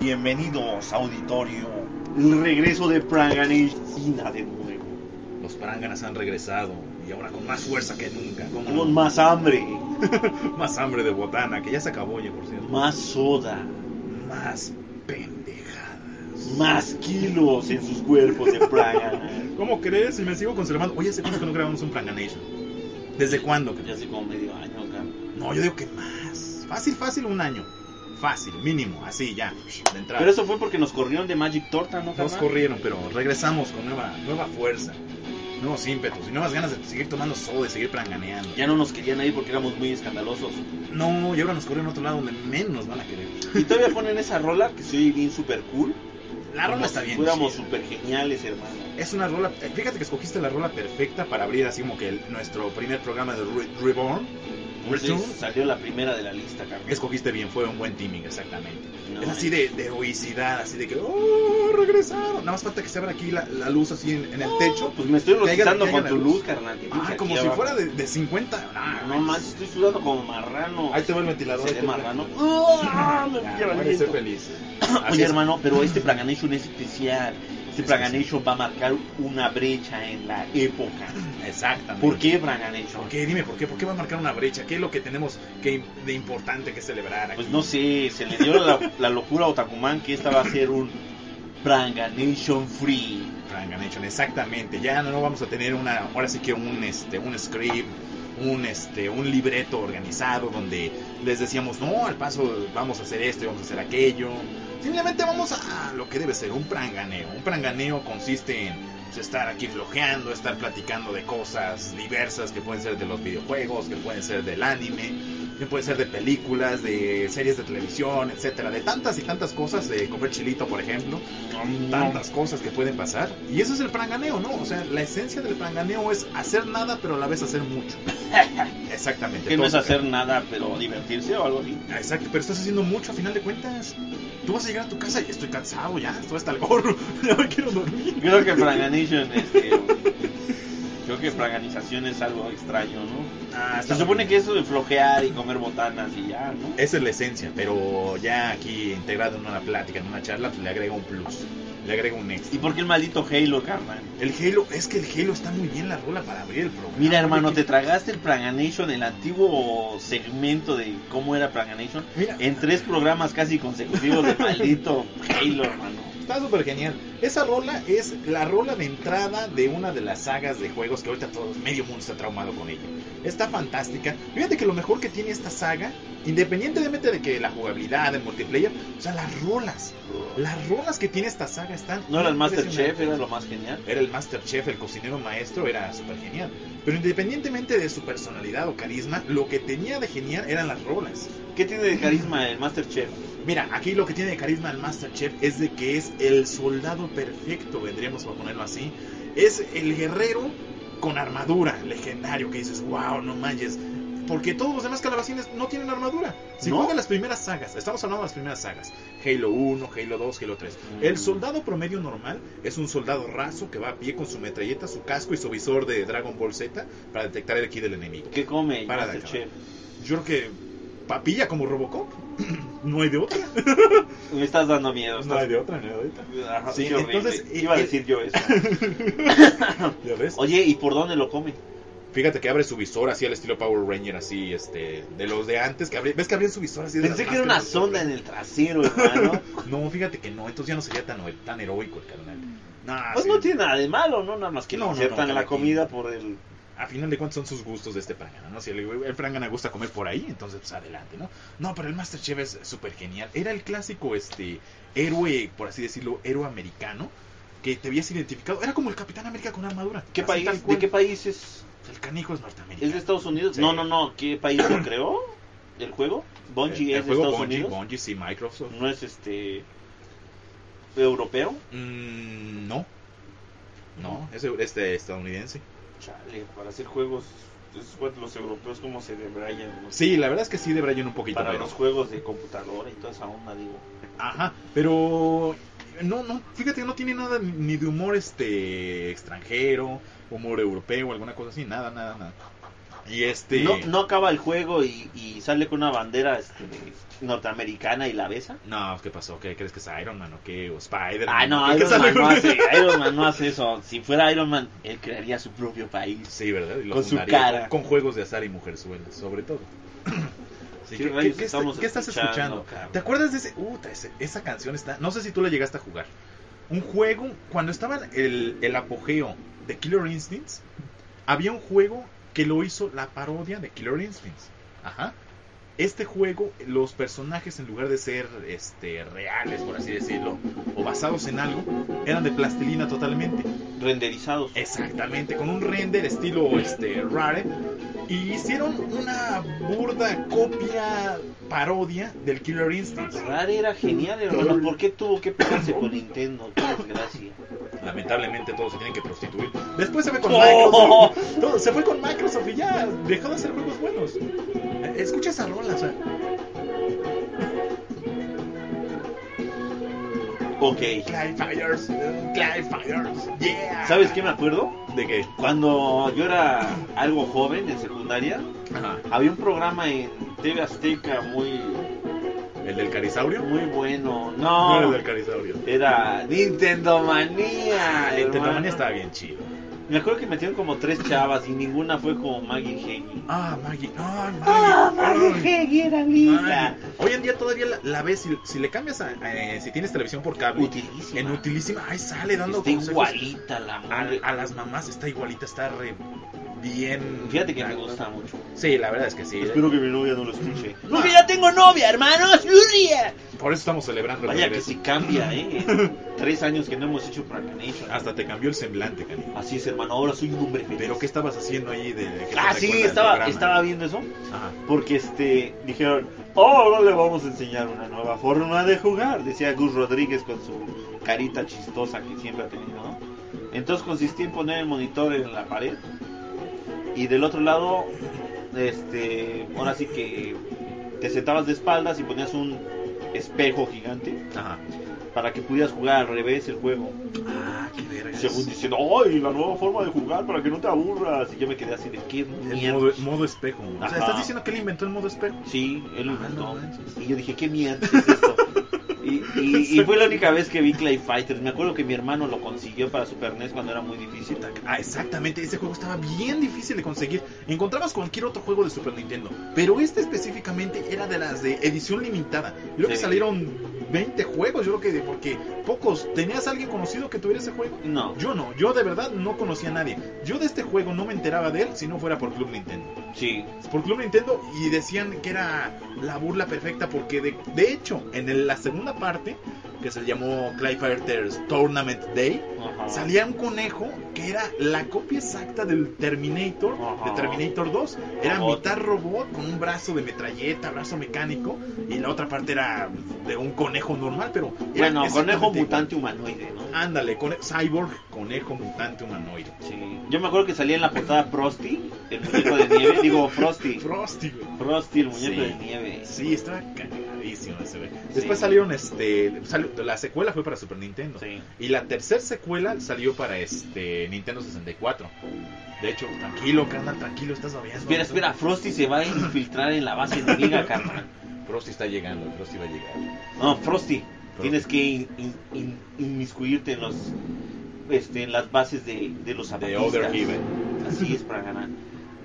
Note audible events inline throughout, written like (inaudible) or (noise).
Bienvenidos, auditorio. El regreso de Praganeshina de nuevo. Los Pranganas han regresado y ahora con más fuerza que nunca. ¿cómo no? Con más hambre, (laughs) más hambre de botana, que ya se acabó ya, por cierto. más soda, Más pendejadas. más kilos en sus cuerpos de Praga. (laughs) ¿Cómo crees? Si me sigo conservando. Oye, ¿hace cuánto que no grabamos un Pranganation? ¿Desde cuándo? Ya hace como medio año acá. No, yo digo que más. Fácil, fácil, un año. Fácil, mínimo, así ya, de entrada. Pero eso fue porque nos corrieron de Magic Torta, ¿no, Nos corrieron, pero regresamos con nueva, nueva fuerza, nuevos ímpetus y nuevas ganas de seguir tomando soda y seguir pranganeando. Ya no nos querían ahí porque éramos muy escandalosos. No, y ahora nos corrieron a otro lado donde menos nos van a querer. Y todavía ponen esa rola que se oye bien super cool. La rola Como está bien. Fuéramos super geniales, hermano. Es una rola, eh, fíjate que escogiste la rola perfecta para abrir así como que el- nuestro primer programa de Re- Reborn. Return. salió la primera de la lista, carnal. Escogiste bien, fue un buen teaming, exactamente. No, es así de, de heroicidad, así de que, ¡oh, regresaron! Nada más falta que se abra aquí la, la luz así en, en el techo. Pues me estoy haya con tu luz. luz, carnal. Ah, como si abajo. fuera de, de 50. Ah, No más, estoy sudando como marrano. Ahí te va el ventilador. Seré marrano. ¡Ah! Me quiero puede ser feliz. (coughs) Oye, hermano, pero este Praganation es especial. Este Es Praganation va a marcar una brecha en la época. Exactamente. ¿Por qué Praganation? ¿Por qué? Dime, ¿por qué? ¿Por qué va a marcar una brecha? ¿Qué es lo que tenemos que, de importante que celebrar aquí? Pues no sé, se le dio la, la locura a Otakuman que esta va a ser un Praganation Free. Franganation, exactamente. Ya no vamos a tener una, ahora sí que un, este, un script, un, este, un libreto organizado donde les decíamos, no, al paso vamos a hacer esto y vamos a hacer aquello. Simplemente vamos a lo que debe ser un pranganeo. Un pranganeo consiste en estar aquí flojeando, estar platicando de cosas diversas que pueden ser de los videojuegos, que pueden ser del anime, que pueden ser de películas, de series de televisión, etcétera, de tantas y tantas cosas, de comer chilito, por ejemplo tantas cosas que pueden pasar. Y eso es el pranganeo, ¿no? O sea, la esencia del pranganeo es hacer nada, pero a la vez hacer mucho. (laughs) Exactamente. Que no es hacer nada, pero divertirse o algo así. Exacto, pero estás haciendo mucho a final de cuentas. Tú vas a llegar a tu casa y estoy cansado ya, estoy hasta el gorro, (laughs) ya me quiero dormir. Creo que Praganation, (laughs) este, creo que Praganización es algo extraño, ¿no? Ah, Se supone que eso de flojear y comer botanas y ya, ¿no? Esa es la esencia, pero ya aquí integrado en una plática, en una charla, pues le agrega un plus, le agrega un extra. ¿Y por qué el maldito Halo, carnal? El Halo, es que el Halo está muy bien la rola para abrir el programa. Mira, hermano, te tragaste el Praganation, el antiguo segmento de cómo era Praganation, Mira, en tres programas casi consecutivos de maldito Halo, hermano. Está súper genial. Esa rola es la rola de entrada de una de las sagas de juegos que ahorita todo medio mundo está traumado con ella. Está fantástica. Fíjate que lo mejor que tiene esta saga, independientemente de que la jugabilidad, el multiplayer, o sea, las rolas. Las rolas que tiene esta saga están. No era el Masterchef, era lo más genial. Era el Masterchef, el cocinero maestro, era súper genial. Pero independientemente de su personalidad o carisma, lo que tenía de genial eran las rolas. ¿Qué tiene de carisma el Masterchef? Mira, aquí lo que tiene de carisma el Masterchef es de que es el soldado perfecto, vendríamos a ponerlo así. Es el guerrero con armadura, legendario, que dices, wow, no manches. Porque todos los demás calabacines no tienen armadura. Si ¿No? juegan las primeras sagas, estamos hablando de las primeras sagas, Halo 1, Halo 2, Halo 3. Mm. El soldado promedio normal es un soldado raso que va a pie con su metralleta, su casco y su visor de Dragon Ball Z para detectar el ki del enemigo. ¿Qué come Para? Yo creo que papilla como Robocop. (clears throat) no hay de otra. (laughs) Me estás dando miedo. No hay de otra, no hay de otra. Sí, horrible. entonces, iba a y- decir yo eso. (laughs) ¿Ya ves? Oye, ¿y por dónde lo come? Fíjate que abre su visor así al estilo Power Ranger, así, este, de los de antes, que abrí- ves que abrían su visor así de Pensé que era una sonda en el trasero, hermano. (laughs) No, fíjate que no, entonces ya no sería tan, tan heroico el carnal. Nah, Pues sí. no tiene nada de malo, ¿no? Nada más que No, le no, no, la comida por el... A final de cuentas son sus gustos de este prangana, ¿no? Si el, el prangana gusta comer por ahí, entonces pues adelante, ¿no? No, pero el Masterchef es súper genial. Era el clásico, este, héroe, por así decirlo, héroe americano, que te habías identificado. Era como el Capitán América con armadura. ¿Qué país? ¿De qué país es? El canijo es norteamericano. ¿Es de Estados Unidos? Sí. No, no, no. ¿Qué país lo creó? ¿El juego? ¿Bungie el, el es de juego Estados Bungie, Unidos? Bungie, sí, Microsoft. ¿No es este... europeo? Mm, no. No, es, es de estadounidense. Chale, para hacer juegos... Es los europeos como se debrayan. ¿no? Sí, la verdad es que sí debrayan un poquito. Para pero- los juegos de computadora y toda esa onda, digo. Ajá, pero no, no, fíjate, no tiene nada ni de humor este extranjero, humor europeo, alguna cosa así, nada, nada, nada. Y este... ¿No, no acaba el juego y, y sale con una bandera este, norteamericana y la besa? No, ¿qué pasó? ¿Qué crees que es Iron Man o qué? ¿O Spider-Man? Ah, no, ¿Qué Iron Man, no hace, Iron Man no hace eso. Si fuera Iron Man, él crearía su propio país. Sí, ¿verdad? Y lo Con su cara. Con, juegos de azar y mujerzuelas, sobre todo. (coughs) Sí, ¿Qué ¿qué, rayos qué- qué estamos está- qué estás escuchando, escuchando? cabrón? ¿Te acuerdas de ese? Uh, ese- esa canción está... No sé si tú la llegaste a jugar. Un juego, cuando estaba el, el apogeo de Killer Instincts, había un juego que lo hizo la parodia de Killer Instincts. Ajá. Este juego, los personajes en lugar de ser este, reales, por así decirlo, o basados en algo, eran de plastilina totalmente. Renderizados. Exactamente, con un render estilo este, Rare. Y hicieron una burda copia parodia del Killer Instinct. Rare era genial, hermano. ¿Por qué tuvo que pegarse con Nintendo? Qué desgracia. Lamentablemente todos se tienen que prostituir. Después se fue con Oh. Microsoft. (laughs) Todo, se fue con Microsoft y ya dejó de hacer juegos buenos. Escucha esa rola, o sea, Ok. Clyde Fires, yeah. ¿Sabes qué me acuerdo? ¿De qué? Cuando yo era algo joven en secundaria, Ajá. había un programa en TV Azteca muy, ¿El del Carisaurio? muy bueno. No, era el del Carisaurio. era Nintendo Manía. Hermano. Tentamania estaba bien chido. Me acuerdo que metieron como tres chavas y ninguna fue como Maggie Heggie. Ah, Maggie. Ay, Maggie. ¡Ah, Maggie. Heggie era linda! Maggie. Hoy en día todavía la, la ves, si, si le cambias a, eh, si tienes televisión por cable, Utilísima. en utilísima, ahí sale dando Está consejos. igualita la A, madre. a las mamás está igualita, está re bien. Fíjate que me gusta mucho. Sí, la verdad es que sí. Espero que mi novia no lo escuche. ¡Porque ya tengo novia, hermanos! Por eso estamos celebrando el Vaya que si cambia, ¿eh? (laughs) Tres años que no hemos hecho Proclamation. Hasta te cambió el semblante, Cani. Así es, hermano. Ahora soy un hombre feliz. Pero ¿qué estabas haciendo ahí de, de Ah, sí, estaba, estaba viendo eso. Ajá. Porque este dijeron, oh, ahora le vamos a enseñar una nueva forma de jugar. Decía Gus Rodríguez con su carita chistosa que siempre ha tenido, ¿no? Entonces consistía en poner el monitor en la pared. Y del otro lado, este, ahora sí que te sentabas de espaldas y ponías un espejo gigante Ajá. Para que pudieras jugar al revés el juego. Ah, qué verga. Según diciendo, ¡ay, la nueva forma de jugar para que no te aburras! Y yo me quedé así de, ¿qué El mierda? modo, modo espejo. O sea. ¿estás diciendo que él inventó el modo espejo? Sí, él lo Ah, inventó. no y yo dije, ¿qué mierda es esto? (laughs) y, y- (laughs) y fue la única vez que vi Clay Fighters. Me acuerdo que mi hermano lo consiguió para Super NES cuando era muy difícil. Ah, exactamente, ese juego estaba bien difícil de conseguir. Encontrabas cualquier otro juego de Super Nintendo, pero este específicamente era de las de edición limitada. Creo que Sí. salieron 20 juegos, yo creo que porque pocos. ¿Tenías alguien conocido que tuviera ese juego? No, Yo no, yo de verdad no conocía a nadie. Yo de este juego no me enteraba de él si no fuera por Club Nintendo. sí. Por Club Nintendo y decían que era la burla perfecta porque de, de hecho en el- la segunda parte que se llamó Clay Fighters Tournament Day Ajá. salía un conejo que era la copia exacta del Terminator Ajá. de Terminator 2 era Robot. mitad robot con un brazo de metralleta brazo mecánico y la otra parte era de un conejo normal pero era Bueno, conejo mutante humanoide, ¿no? ándale cone- cyborg conejo mutante humanoide Sí. Yo me acuerdo que salía en la portada Frosty, el muñeco de nieve. Digo, Frosty. Frosty. Frosty, el muñeco Sí. de nieve. Sí, estaba cagadísimo ese güey. Sí. Después salieron este salió- la secuela fue para Super Nintendo. Sí. Y la tercera secuela salió para este Nintendo 64. De hecho, tranquilo, carnal, tranquilo, estás babeando. Espera, espera, Frosty se va a infiltrar en la base enemiga, (laughs) carnal. Frosty está llegando, Frosty va a llegar. No, Frosty, tienes que in- in- in- inmiscuirte en los este, en las bases de, de los De zapatistas. Other. Así es para ganar.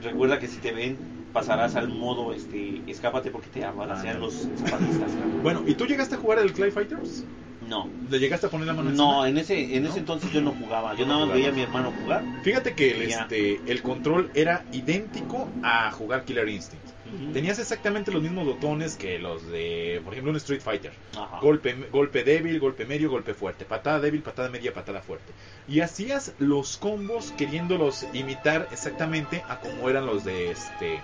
Recuerda que si te ven pasarás al modo este escápate porque te abalacean Ah, los zapatistas. (laughs) Bueno, ¿y tú llegaste a jugar el Clay Fighters? No. ¿Le llegaste a poner la mano No, encima? en ese en ¿No? ese entonces yo no jugaba. Yo No nada más veía a mi hermano jugar. Fíjate que el, este, el control era idéntico a jugar Killer Instinct. Tenías exactamente los mismos botones que los de, por ejemplo, un Street Fighter. Ajá. Golpe, golpe débil, golpe medio, golpe fuerte. Patada débil, patada media, patada fuerte. Y hacías los combos queriéndolos imitar exactamente a como eran los de este.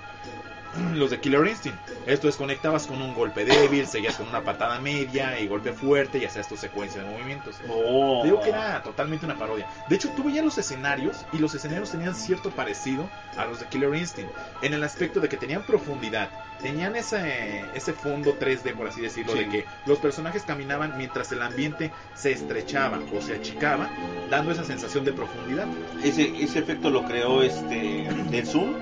(clears throat) Los de Killer Instinct. Esto es, conectabas con un golpe débil, seguías con una patada media y golpe fuerte y hacías tu secuencia de movimientos. Oh. Digo que era totalmente una parodia. De hecho, tú veías los escenarios y los escenarios tenían cierto parecido a los de Killer Instinct. En el aspecto de que tenían profundidad. Tenían ese, ese fondo 3D, por así decirlo, Sí. de que los personajes caminaban mientras el ambiente se estrechaba o se achicaba, dando esa sensación de profundidad. Ese, ese efecto lo creó este del Zoom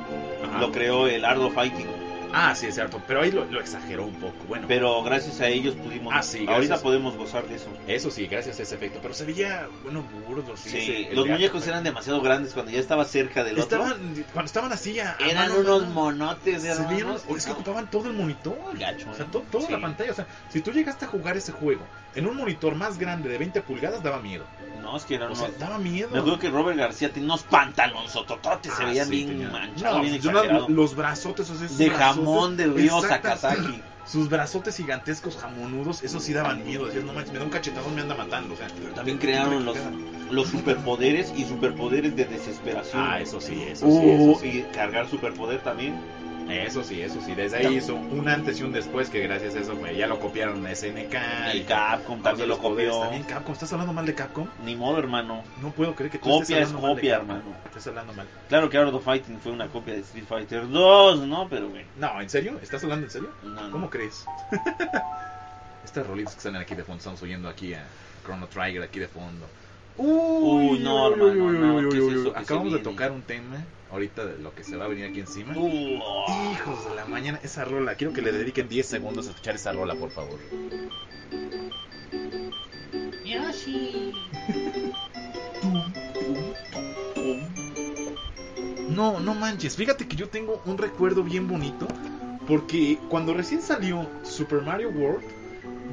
Ajá. lo creó el Ardo Fighting. Ah, sí, es cierto. Pero ahí lo, lo exageró un poco. Bueno, Pero gracias a ellos pudimos. Ah, sí, ahorita podemos gozar de eso. eso sí, gracias a ese efecto. Pero se veía, bueno, burdo. Sí, Sí, ese- el los de muñecos eran demasiado grandes cuando ya estaba cerca del otro. Cuando estaban así a, a Eran mano, unos monotes, se hermanos. vieron, o es que ocupaban todo el monitor. Gacho, O sea, to- toda Sí. la pantalla. O sea, si tú llegaste a jugar ese juego en un monitor más grande de 20 pulgadas, daba miedo. No, es que eran O sea, unos. daba miedo. Me acuerdo que Robert García tenía unos pantalones sotototes, se Ah, veían sí, bien tenía- manchados, No, bien exagerados. los brazotes, o sea, esos De jamón del río Sakazaki. (laughs) Sus brazotes gigantescos jamonudos, esos sí daban miedo. Decías, no manches, me da un cachetadón, me anda matando. O sea, También crearon los, los superpoderes y superpoderes de desesperación. Ah, eso sí, eso sí. Uh, Eso sí. y cargar superpoder también. Eso sí, eso sí. Desde ahí hizo un antes y un después que gracias a eso pues, ya lo copiaron SNK. Y Capcom también lo copió. También Capcom, ¿estás hablando mal de Capcom? Ni modo, hermano. No puedo creer que tú Copia estés es copia, hermano. Estás hablando mal. Claro que Art of Fighting fue una copia de Street Fighter 2, ¿no? Pero, güey. No, ¿en serio? ¿Estás hablando en serio? No, no. ¿Cómo crees? (laughs) Estas rolitas que salen aquí de fondo, estamos oyendo aquí a Chrono Trigger aquí de fondo. Uy, no, uy, hermano, uy, no, uy, ¿qué es uy, eso uy. que se Acabamos de tocar un tema ahorita de lo que se va a venir aquí encima. Uh, Hijos de la mañana, esa rola. Quiero que le dediquen 10 segundos a escuchar esa rola, por favor. Yoshi. No, no manches. Fíjate que yo tengo un recuerdo bien bonito. Porque cuando recién salió Super Mario World,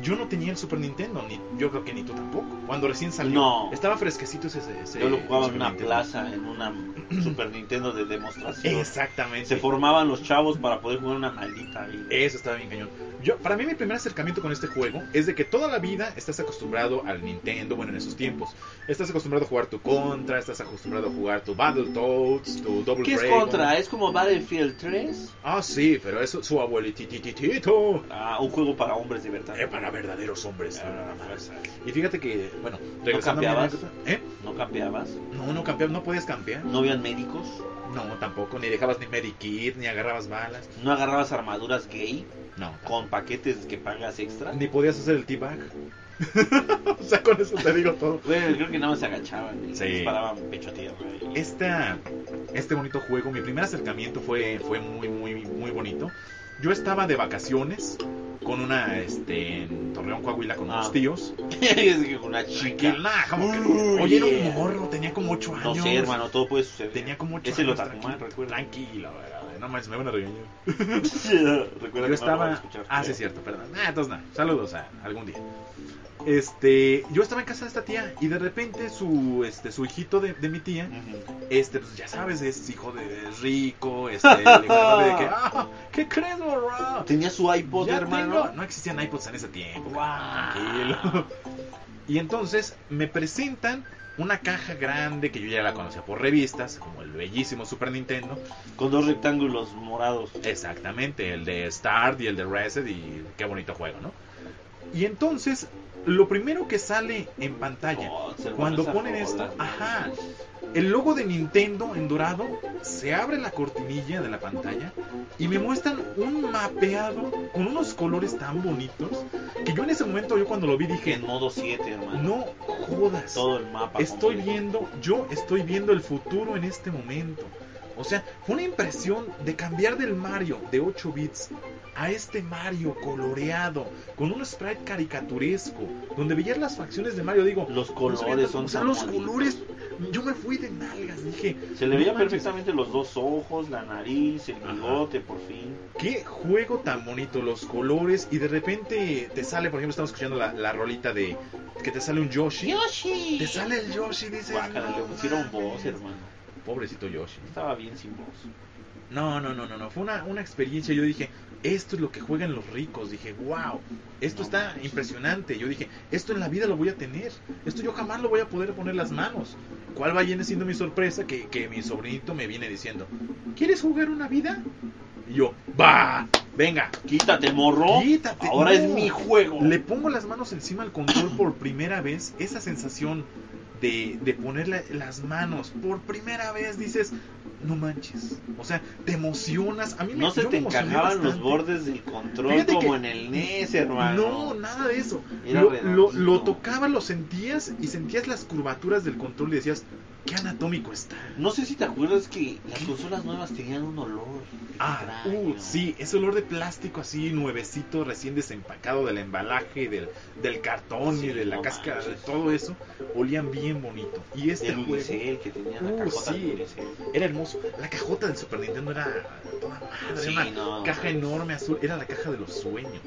yo no tenía el Super Nintendo. Ni, yo creo que ni tú tampoco. Cuando recién salió, No. estaba fresquecito ese. ese Yo lo jugaba en una Nintendo. plaza, en una (clears throat) Super Nintendo de demostración. Exactamente. Se formaban los chavos para poder jugar una maldita vida. Eso estaba bien cañón. Yo, para mí mi primer acercamiento con este juego es de que toda la vida estás acostumbrado al Nintendo, bueno, en esos tiempos. Estás acostumbrado a jugar tu Contra, estás acostumbrado a jugar tu Battletoads, tu Double ¿Qué es Dragon. contra? ¿Es como Battlefield 3? Ah, sí, pero eso su abuelitititito. Ah, un juego para hombres de verdad. Eh, para verdaderos hombres. Ah. Y fíjate que, bueno, anécdota- ¿Eh? ¿No campeabas? No, no campeabas, no podías campear. ¿No habían médicos? No, tampoco, ni dejabas ni Medikit, ni agarrabas balas. ¿No agarrabas armaduras gay No, con paquetes que pagas extra? ni podías hacer el T-Bag. (laughs) o sea, con eso te digo todo. Bueno, creo que nada más se agachaban y Sí. disparaban pecho a tierra. y- Esta, este bonito juego, mi primer acercamiento fue, fue muy, muy, muy bonito. Yo estaba de vacaciones con una, este, en Torreón, Coahuila, con unos Ah. tíos. (laughs) es una chica. nah, como que- Uy, Oye, era yeah. un morro, tenía como 8 No años. sé, hermano, todo puede suceder. Tenía como 8 Ese lo años. Tranquilo, recuerda. Tranquilo, ¿verdad? no manches, me van a regañar. (laughs) Recuerda Yo que no lo estaba. van a escuchar. Ah, sí, es cierto, perdón. Ah, entonces nada. Saludos a algún día. Este, yo estaba en casa de esta tía y de repente su, este, su hijito de, de mi tía, este, pues ya sabes, es hijo de es rico, este, le de que, (laughs) ah, ¿qué crees, morra? Tenía su iPod, Ya hermano. tengo- No existían iPods en ese tiempo. Guau. Tranquilo. (laughs) Y entonces me presentan una caja grande que yo ya la conocía por revistas, como el bellísimo Super Nintendo. Con dos rectángulos morados. Exactamente, el de Start y el de Reset y qué bonito juego, ¿no? Y entonces, lo primero que sale en pantalla, Oh, cuando ponen esto, ajá, el logo de Nintendo en dorado, se abre la cortinilla de la pantalla y me muestran un mapeado con unos colores tan bonitos que yo en ese momento, yo cuando lo vi dije, En modo 7, hermano. no jodas. Todo el mapa. Estoy completo. viendo, yo estoy viendo el futuro en este momento. O sea, fue una impresión de cambiar del Mario de 8 bits a este Mario coloreado, con un sprite caricaturesco, donde veías las facciones de Mario, digo, Los no colores sabía- son o sea, los bonitos. colores, yo me fui de nalgas, dije, Se le no veía perfectamente los dos ojos, la nariz, el Ajá. bigote, por fin. Qué juego tan bonito, los colores, y de repente te sale, por ejemplo, estamos escuchando la, la rolita de que te sale un Yoshi. Yoshi. Te sale el Yoshi, dices. Guácala, le "No pusieron voz, mames". hermano. Pobrecito Yoshi. Estaba bien sin voz. No, no, no, no, no. Fue una, una experiencia. Yo dije, esto es lo que juegan los ricos. Dije, wow, esto está impresionante. Yo dije, esto en la vida lo voy a tener. Esto yo jamás lo voy a poder poner las manos. ¿Cuál va viene siendo mi sorpresa? Que, que mi sobrinito me viene diciendo, ¿quieres jugar una vida? Y yo, va, venga. Quítate, morro. Quítate, Ahora no. es mi juego. Le pongo las manos encima al control por primera vez. Esa sensación de, de ponerle las manos por primera vez dices, no manches. O sea, te emocionas. A mí me No se te encajaban los bordes del control Fíjate como que- en el NES, hermano. No, nada de eso. Lo, lo, lo tocabas, lo sentías y sentías las curvaturas del control y decías, qué anatómico está. No sé si te acuerdas que las consolas nuevas tenían un olor. Ah, uh, sí, ese olor de plástico así nuevecito, recién desempacado del embalaje, del, del cartón Sí, y de la no cáscara, de todo eso, olían bien bonito. Y este El juego que tenía la Uh, cajota sí. era hermoso. La cajota del Super Nintendo era toda madre, Sí, una no, caja no. enorme azul, era la caja de los sueños.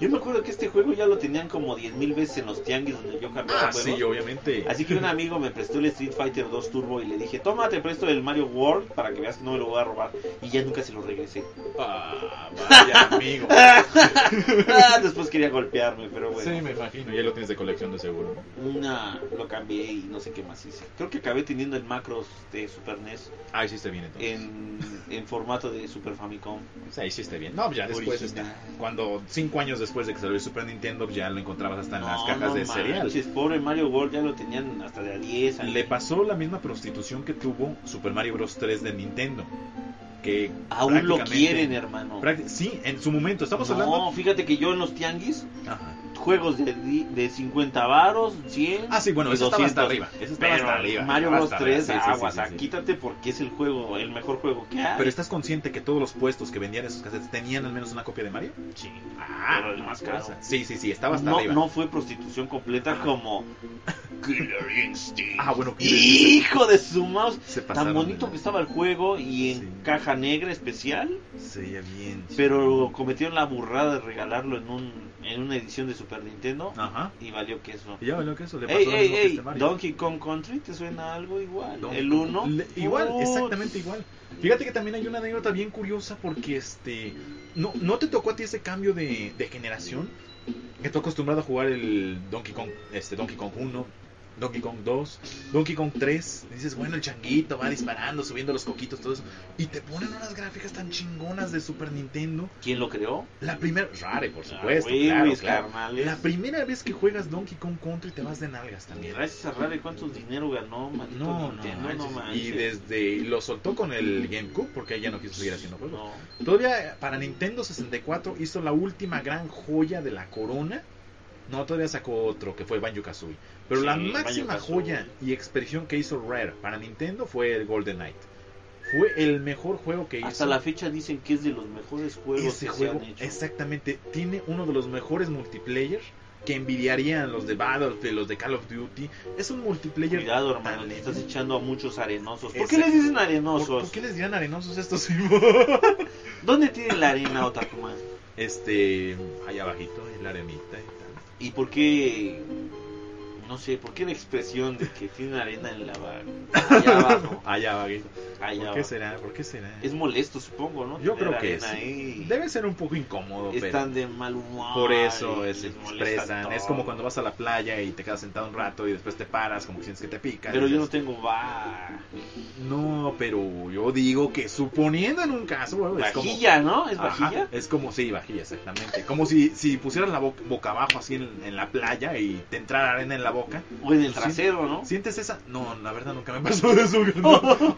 Yo me acuerdo que este juego ya lo tenían como 10.000 veces en los tianguis donde yo cambiaba Ah, sí, obviamente. Así que un amigo me prestó el Street Fighter 2 Turbo y le dije, toma, te presto el Mario World para que veas que no me lo voy a robar. Y ya nunca se lo regresé. Ah, vaya amigo. (laughs) Ah, Después quería golpearme, pero bueno. Sí, me imagino, ya lo tienes de colección de seguro. Una, lo cambié y no sé qué más hice. Creo que acabé teniendo el Macros de Super NES Ah, hiciste bien entonces. en, en formato de Super Famicom. Sí, hiciste bien. No, ya después, este, cuando cinco años después de que salió el Super Nintendo, ya lo encontrabas hasta en las No, cajas no de cereal. manches, pobre Mario World ya lo tenían hasta de a 10. ahí. Le pasó la misma prostitución que tuvo Super Mario Bros. 3 de Nintendo. Que Aún lo quieren, hermano. Sí, en su momento. Estamos no, hablando. fíjate que yo en los tianguis, Ajá. Juegos de, de 50 varos, 100. Ah, sí, bueno, eso estaba hasta 200. arriba. Eso estaba Pero hasta arriba. Mario estaba Bros hasta arriba, 3, sí, sí, sí, aguas, sí, sí. quítate porque es el juego, el mejor juego que hay. Pero estás consciente que todos los puestos que vendían esos cassettes tenían al menos una copia de Mario? Sí. Ah, Pero el más caro. Sí, sí, sí, estaba hasta no, arriba. no fue prostitución completa como (laughs) Killer Instinct. Ah, bueno, Hijo de su mouse. se Tan bonito de- que estaba el juego y en Sí. caja negra especial. Se veía bien. Pero cometieron la burrada de regalarlo en un en una edición de Super Nintendo Ajá. y valió queso. Y ya valió que eso le pasó Ey, lo ey, mismo que ey, este Mario. Donkey Kong Country te suena algo igual. El Kong. 1. Le- Igual, exactamente igual. Fíjate que también hay una anécdota bien curiosa porque este no, no te tocó a ti ese cambio de, de generación que tú acostumbrado a jugar el Donkey Kong, este Donkey Kong 1, Donkey Kong 2, Donkey Kong 3, y dices, bueno, el changuito va disparando, subiendo los coquitos, todo eso, y te ponen unas gráficas tan chingonas de Super Nintendo. ¿Quién lo creó? La primera, Rare, por Ah, supuesto, claro, claro. La primera vez que juegas Donkey Kong Country te vas de nalgas también. Gracias a Rare, ¿cuántos dinero ganó? No, no, Nintendo? no manches. Y desde lo soltó con el GameCube porque ella no quiso seguir haciendo juegos. No. Todavía para Nintendo 64 hizo la última gran joya de la corona. No, todavía sacó otro que fue Banjo Kazooie. Pero Sí, la máxima joya y expresión que hizo Rare para Nintendo fue el Golden Knight. Fue el mejor juego que hizo. Hasta la fecha dicen que es de los mejores juegos ese que juego. se han hecho. Exactamente. Tiene uno de los mejores multiplayer que envidiarían los de Battlefield, los de Call of Duty. Es un multiplayer. Cuidado, hermano, le estás echando a muchos arenosos. ¿Por qué les dicen ¿Por, arenosos? por qué les dirán arenosos estos? (laughs) ¿Dónde tiene la arena, Otakuma? este, allá abajito, en la arenita y tal. ¿Y por qué? No sé, ¿por qué la expresión de que tiene arena en la ba- allá abajo? (laughs) Allá. Allá ¿Por qué abajo. será? ¿Por qué será? Es molesto, supongo, ¿no? Yo Tener creo que sí. Debe ser un poco incómodo, pero Están de mal humor. por eso es- molesta expresan. Es como cuando vas a la playa y te quedas sentado un rato y después te paras como que sientes que te pica. Pero yo no tengo va. No, pero yo digo que suponiendo en un caso, bueno, es como... Vajilla, ¿no? ¿Es Ajá, vajilla? es como, sí, vajilla, exactamente. Como si, si pusieras la boca, boca abajo así en, en la playa y te entrara arena en la boca. O en el trasero, ¿no? ¿Sientes esa? No, la verdad nunca me pasó eso. No, (laughs) no,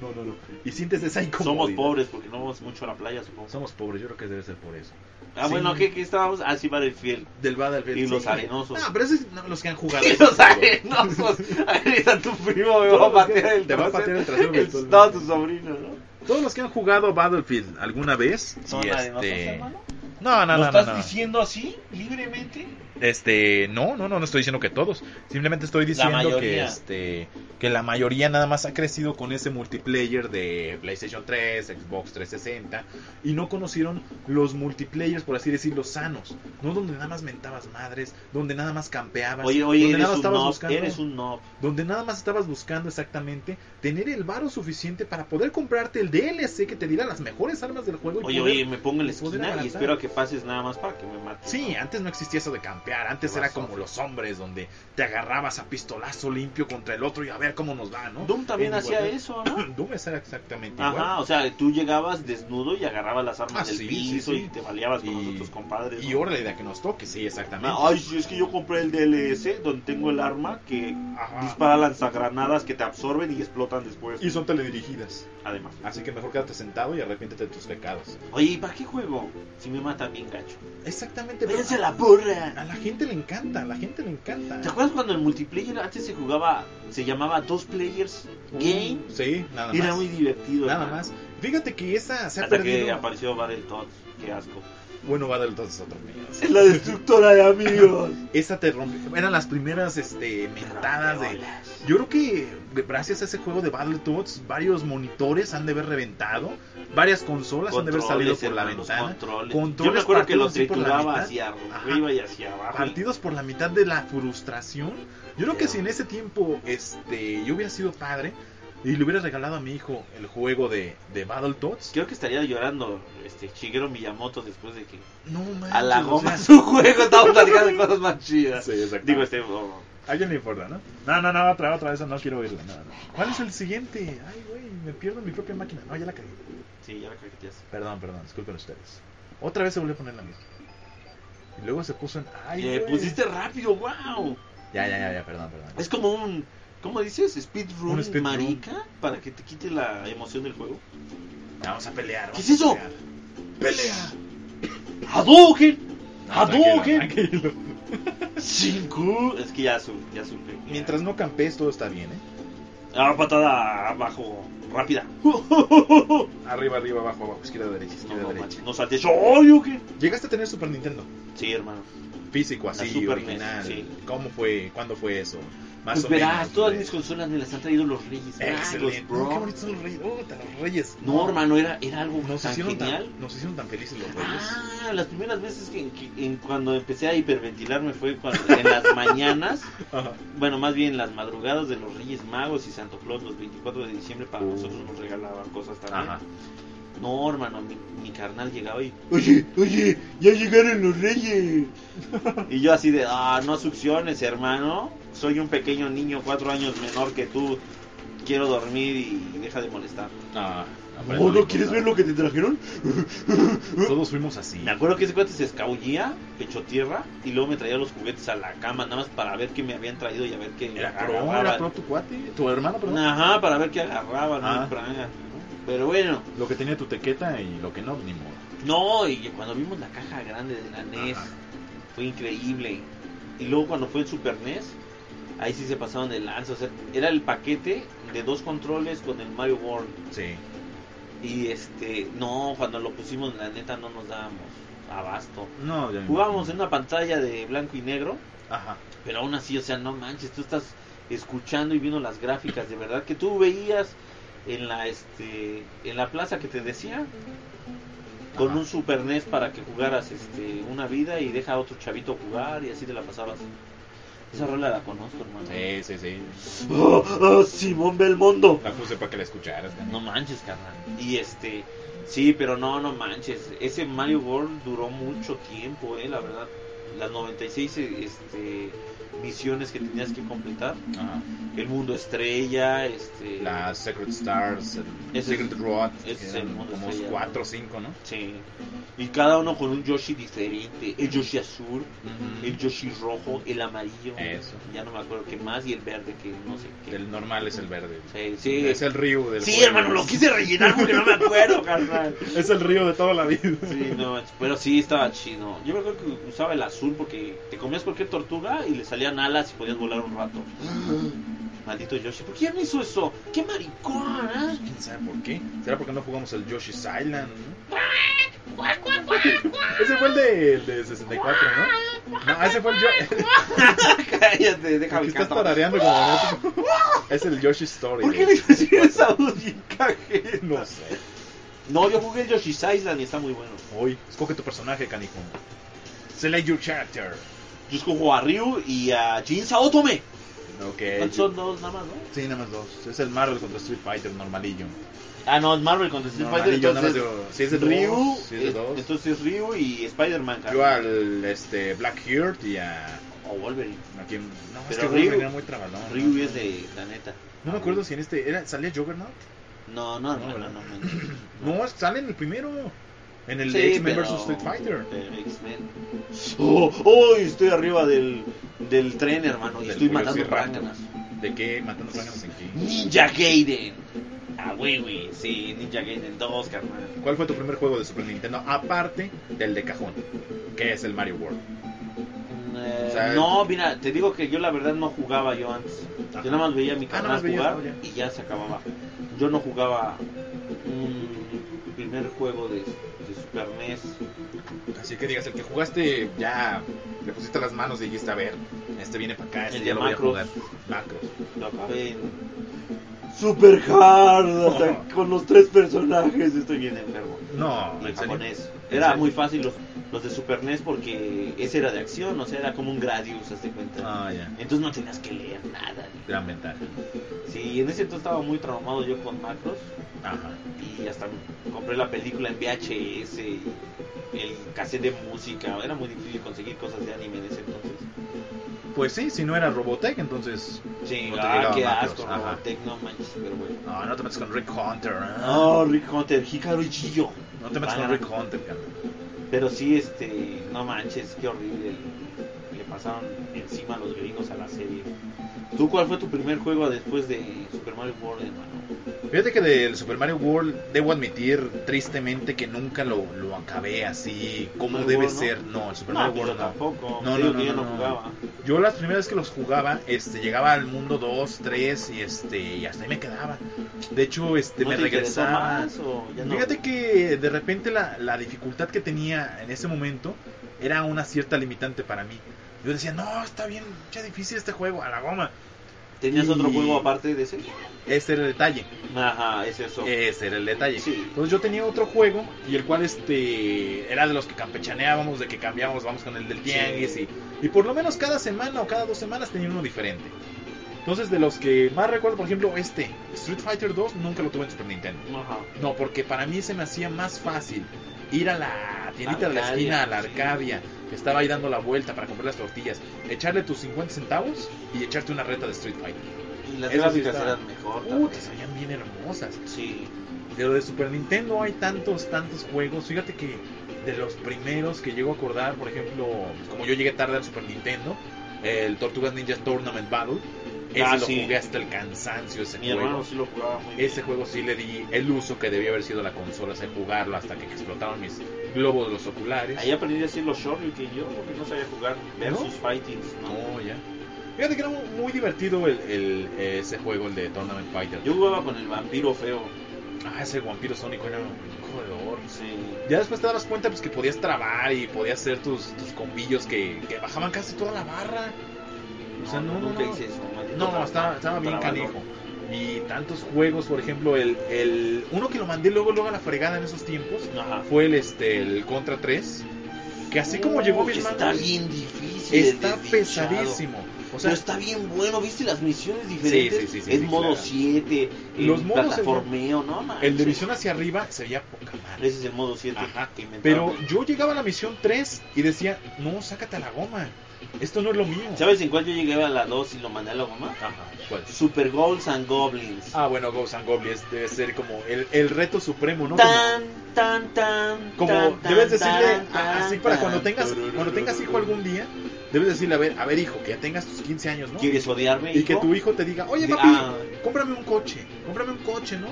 no. no. Y sientes esa incomodidad. Somos pobres porque no vamos mucho a la playa, supongo. Somos pobres, yo creo que debe ser por eso. Ah, Sí. bueno, ¿qué, qué estábamos? Ah, sí, Battlefield. Del Battlefield. Y sí. los arenosos. No, pero esos no, los que han jugado. Y los arenosos. (laughs) Ahorita tu primo me va a patear el te va a patear el trasero Es todo tu sobrino, ¿no? Todos los que han jugado Battlefield alguna vez. ¿Son y arenosos, este... hermano? No, no, ¿Lo no, estás no, no. diciendo así, libremente? Este, no, no, no, no estoy diciendo que todos. Simplemente estoy diciendo que este que la mayoría nada más ha crecido con ese multiplayer de PlayStation 3, Xbox 360 y no conocieron los multiplayers por así decirlo sanos, no donde nada más mentabas madres, donde nada más campeabas, Oye, oye, donde nada un estabas knob, buscando, eres un knob. donde nada más estabas buscando exactamente tener el varo suficiente para poder comprarte el DLC que te diera las mejores armas del juego y Oye, poder- oye, me pongo en la esquina y espero a que pases nada más para que me mates. Sí, antes no existía eso de antes era como los hombres, donde te agarrabas a pistolazo limpio contra el otro y a ver cómo nos va, ¿no? Doom también En hacía eso, ¿no? (clears throat) Doom era exactamente Ajá, igual. o sea, tú llegabas desnudo y agarrabas las armas Ah, del sí, piso sí, sí. y te baleabas con Y- los otros compadres. Y ¿no? ahora la idea que nos toque, sí, exactamente. Ah, Ay, sí, es que yo compré el DLS donde tengo el arma que Ajá. dispara lanzagranadas que te absorben y explotan después. Y son teledirigidas. Además. Así que mejor quédate sentado y arrepiéntete de tus pecados. Oye, ¿y para qué juego? Si me matan bien gacho. Exactamente. ¡Váyanse a la porra! A la gente le encanta, a la gente le encanta. ¿Te acuerdas cuando el multiplayer antes se jugaba, se llamaba dos players game? Sí, nada más. Era muy divertido. Nada hermano. más. Fíjate que esa se ha Hasta perdido. que apareció Battletoads, qué asco. Bueno, va entonces otro mío. Es la destructora de amigos. Esa te rompe. Eran las primeras este, mentadas de. Yo creo que gracias a ese juego de Battletoads, varios monitores han de haber reventado, varias consolas han de haber salido por la ventana. Controles. Controles Yo me acuerdo que partidos los así por la trituraba mitad. hacia Ajá. arriba y hacia abajo. Partidos por la mitad de la frustración. Yo creo que si en ese tiempo este, yo hubiera sido padre y le hubiera regalado a mi hijo el juego de, de Battletoads, Creo que estaría llorando este Shigeru Miyamoto después de que no manches. a la o goma sea, (laughs) su juego estamos platicando de cosas más chidas. Sí, exacto. Digo, este. oh, A alguien le importa, ¿no? No, no, no, otra, otra, esa no quiero oírla. No, no. ¿Cuál es el siguiente? Ay, güey, me pierdo mi propia máquina. No, ya la cagué. sí, ya la cajeteas. Perdón, perdón, disculpen ustedes. Otra vez se volvió a poner la misma. Y luego se puso en. Ay, güey. pusiste rápido, wow. Ya, ya, ya, ya, perdón, perdón. Es como un. ¿Cómo dices? Speedrun Un speedrun. marica para que te quite la emoción del juego. Vamos a pelear. ¿Qué vamos es eso? ¡Pelea! ¡Hadouken! ¡Hadouken! (laughs) Cinco. Es que ya, su, ya supe. Mientras no campes, todo está bien, ¿eh? Ah, patada abajo, rápida. (laughs) Arriba, arriba, abajo, abajo, izquierda, derecha, izquierda, no, derecha. no saltes. ¡Ay, o qué! ¿Llegaste a tener Super Nintendo? Sí, hermano. Físico, así, Super original. Sí. ¿Cómo fue? ¿Cuándo fue eso? Más Pues o verás, menos. todas mis consolas me las han traído los Reyes Magos, Excelente. bro. No, qué bonitos son los reyes. Oh, los reyes. No, hermano, era, era algo Nos tan hicieron, genial. tan, nos hicieron tan felices los reyes. Ah, las primeras veces que, que- en- cuando empecé a hiperventilarme fue cuando, en las (laughs) mañanas, Ajá. bueno, más bien las madrugadas de los Reyes Magos y Santo Claus los 24 de diciembre para Uh. nosotros nos regalaban cosas también. Ajá. No, hermano, mi, mi carnal llegaba y, oye, oye, ya llegaron los Reyes. (laughs) y yo así de, ah, no succiones, hermano. Soy un pequeño niño, cuatro años menor que tú. Quiero dormir y deja de molestar. Ah, ¿Oh, no quieres ver lo que te trajeron? (laughs) Todos fuimos así. Me acuerdo que ese cuate se escabullía, pecho tierra, y luego me traía los juguetes a la cama, nada más para ver qué me habían traído y a ver qué Era pro, agarraba. era pro tu cuate, tu hermano, perdón. Ajá, para ver qué agarraba, no Ah. Pero bueno, Lo que tenía tu tequeta y lo que no, ni modo. no, y cuando vimos la caja grande de la NES, Ajá. fue increíble. Y luego cuando fue el Super NES, ahí sí se pasaron de lanza, o sea, era el paquete de dos controles con el Mario World. Sí. Y este, no, cuando lo pusimos, la neta no nos dábamos abasto. No, ya Jugábamos en una pantalla de blanco y negro, Ajá. pero aún así, o sea, no manches, tú estás escuchando y viendo las gráficas de verdad que tú veías en la este en la plaza que te decía con Ajá. un Super NES para que jugaras este una vida y deja a otro chavito jugar y así te la pasabas. Esa rola la conozco, hermano. Sí, sí, sí. Oh, oh, Simón Belmondo. La puse para que la escucharas. ¿no? No manches, carnal. Y este, sí, pero no, no manches. Ese Mario World duró mucho tiempo, eh, la verdad. Las 96 este, misiones que tenías que completar. Ajá. El mundo estrella, este... La Secret Stars, el Ese Secret es- Road, ese es el mundo como estrella, 4 o 5, ¿no? Sí. Y cada uno con un Yoshi diferente. El Yoshi azul, el Yoshi rojo, el amarillo. Eso. Ya no me acuerdo qué más. Y el verde que no sé qué. El normal es el verde. Sí, sí. Es el río del Sí, juego. hermano, lo quise rellenar porque no me acuerdo, carnal. (laughs) Es el río de toda la vida. Sí, no, pero sí estaba chido. Yo me acuerdo que usaba el azul porque te comías cualquier tortuga y le salían alas y podías volar un rato. Maldito Yoshi, ¿por qué me hizo eso? ¡Qué maricón! ¿eh? ¿Quién sabe por qué? ¿Será porque no jugamos el Yoshi's Island? (laughs) Ese fue el de, el de 64, ¿no? No, ese fue el yo. (laughs) Cállate, déjame estás tarareando como. Es el Yoshi's Story. ¿Por qué le hicieron 64. esa voz bien cajeta? No sé. No, yo jugué el Yoshi's Island y está muy bueno. Hoy, escoge tu personaje, canijo. Select your character. Yo escojo a Ryu y a Jin Saotome. Ok. ¿Cuántos son dos nada más, no? Sí, nada más dos. Es el Marvel contra Street Fighter normalillo. Ah, no, es Marvel contra Street Fighter. Normalillo, nada más Entonces, sí, es de Ryu, dos, sí, es de dos. entonces Ryu y Spider-Man. Yo al este, Blackheart y a. O Wolverine. ¿A quién? No, es Pero que Wolverine Ryu- era muy trabadón. Ryu ¿no? es de la neta. No me acuerdo si en este. Era, ¿Salía Juggernaut? No, no, No, no, no, no. No, es- (clears throat) sale en el primero. En el Sí, de X-Men vs Street Fighter. X-Men. Oh, oh, estoy arriba del, del tren, hermano, y Del estoy matando ránganas. ¿De qué? ¿Matando frangas en qué? Ninja Gaiden. Ah, güey, güey. Sí, Ninja Gaiden 2, carnal. ¿Cuál fue tu primer juego de Super Nintendo? Aparte del de cajón, que es el Mario World. Eh, O sea, no, mira, te digo que yo la verdad no jugaba yo antes. Ajá. Yo nada más veía a mi Ah, canal jugar oh, y ya se acababa. Yo no jugaba un primer juego de Super NES. Así que digas, el que jugaste ya le pusiste las manos y dijiste, a ver, este viene para acá, este El ya de lo voy a jugar. Macros. Lo acabé en Super Hard, hasta con los tres personajes. Estoy bien enfermo. No, En japonés. ¿En Era muy fácil los, los de Super NES porque ese era de acción, o sea, era como un Gradius, hazte cuenta. Ah, ya. Entonces no tenías que leer nada. Gran ventaja. Sí, en ese entonces estaba muy traumado yo con macros Ajá. y hasta compré la película en VHS, y el cassette de música, era muy difícil conseguir cosas de anime en ese entonces. Pues sí, si no era Robotech, entonces. Sí, No te ah, qué macros, asco, ajá. Robotech, no manches, pero bueno. No, no te metas con Rick Hunter. ¿eh? No, Rick Hunter, Hikaru Ichiyo. No te metas con Ah, Rick Hunter, cabrón. Pero sí, este, no manches, qué horrible. Pasaron encima los gringos a la serie. ¿Tú cuál fue tu primer juego después de Super Mario World, hermano? Fíjate que del Super Mario World debo admitir tristemente que nunca lo, lo acabé así como debe World, ¿no? ser. No, el Super No, Mario yo World no. tampoco. No, no, no, yo no, no no. jugaba. Yo las primeras que los jugaba, este, llegaba al mundo 2, 3 y este, y hasta ahí me quedaba. De hecho, este, ¿No me regresaba. más o ya no? Fíjate que de repente la, la dificultad que tenía en ese momento era una cierta limitante para mí. Yo decía, no, está bien, qué difícil este juego, a la goma. ¿Tenías y- otro juego aparte de ese? Ese era el detalle. Ajá, es eso. Ese era el detalle. Sí. Entonces yo tenía otro juego y el cual este era de los que campechaneábamos, de que cambiábamos, vamos con el del tianguis Sí. y, y por lo menos cada semana o cada dos semanas tenía uno diferente. Entonces de los que más recuerdo, por ejemplo, este, Street Fighter 2, nunca lo tuve en Super Nintendo. Ajá. No, porque para mí se me hacía más fácil ir a la tiendita de la esquina, a la sí. Arcadia, que estaba ahí dando la vuelta para comprar las tortillas, echarle tus 50 centavos y echarte una reta de Street Fighter. Y las sí gráficas eran mejor. Uh, te salían bien hermosas. Sí. De lo de Super Nintendo hay tantos, tantos juegos. Fíjate que de los primeros que llego a acordar, por ejemplo, como yo llegué tarde al Super Nintendo, el Tortugas Ninja Tournament Battle, ese Ah, lo sí. jugué hasta el cansancio ese Mi juego. sí lo jugaba muy bien. Ese juego sí le di el uso que debía haber sido la consola, o sea, jugarlo hasta que explotaron mis globos de los oculares. Ahí aprendí a hacer los Shoryuken yo, porque no sabía jugar versus fightings, ¿no? No, ya. Fíjate que era muy, divertido el, el- ese juego, el de Tournament Fighter. Yo jugaba con el vampiro feo. Ah, ese vampiro sónico era un jodedor. Sí. Ya después te dabas cuenta pues que podías trabar y podías hacer tus, tus combillos que, que bajaban casi toda la barra. O sea, no, no, nunca no. hice eso. No, estaba, estaba bien canijo. Y tantos juegos, por ejemplo, el, el uno que lo mandé luego luego a la fregada en esos tiempos Ajá. fue el este el Contra 3, que así como llegó Uy, mi hermano, Está bien difícil. está el pesadísimo. O sea, Pero está bien bueno, ¿viste las misiones diferentes? sí, sí, sí, es modo claro. 7, Los modos, plataformeo, ¿no? manches. el de visión hacia arriba se veía poca madre. Ese es el modo 7 Ajá. Pero yo llegaba a la misión 3 y decía, no, sácate a la goma. Esto no es lo mío. ¿Sabes en cuál yo llegué a la 2 y lo mandé a la goma? Ajá, ¿cuál? Super Goals and Goblins. Ah, bueno, Ghosts and Goblins debe ser como el, el reto supremo, ¿no? Tan, tan, tan. Como, tan, debes decirle, tan, así para cuando tengas, cuando tengas hijo algún día, debes decirle, a ver, a ver hijo, que ya tengas tus 15 años, ¿no? ¿Quieres odiarme? Y que hijo? tu hijo te diga, oye papi, ah. cómprame un coche, cómprame un coche, ¿no?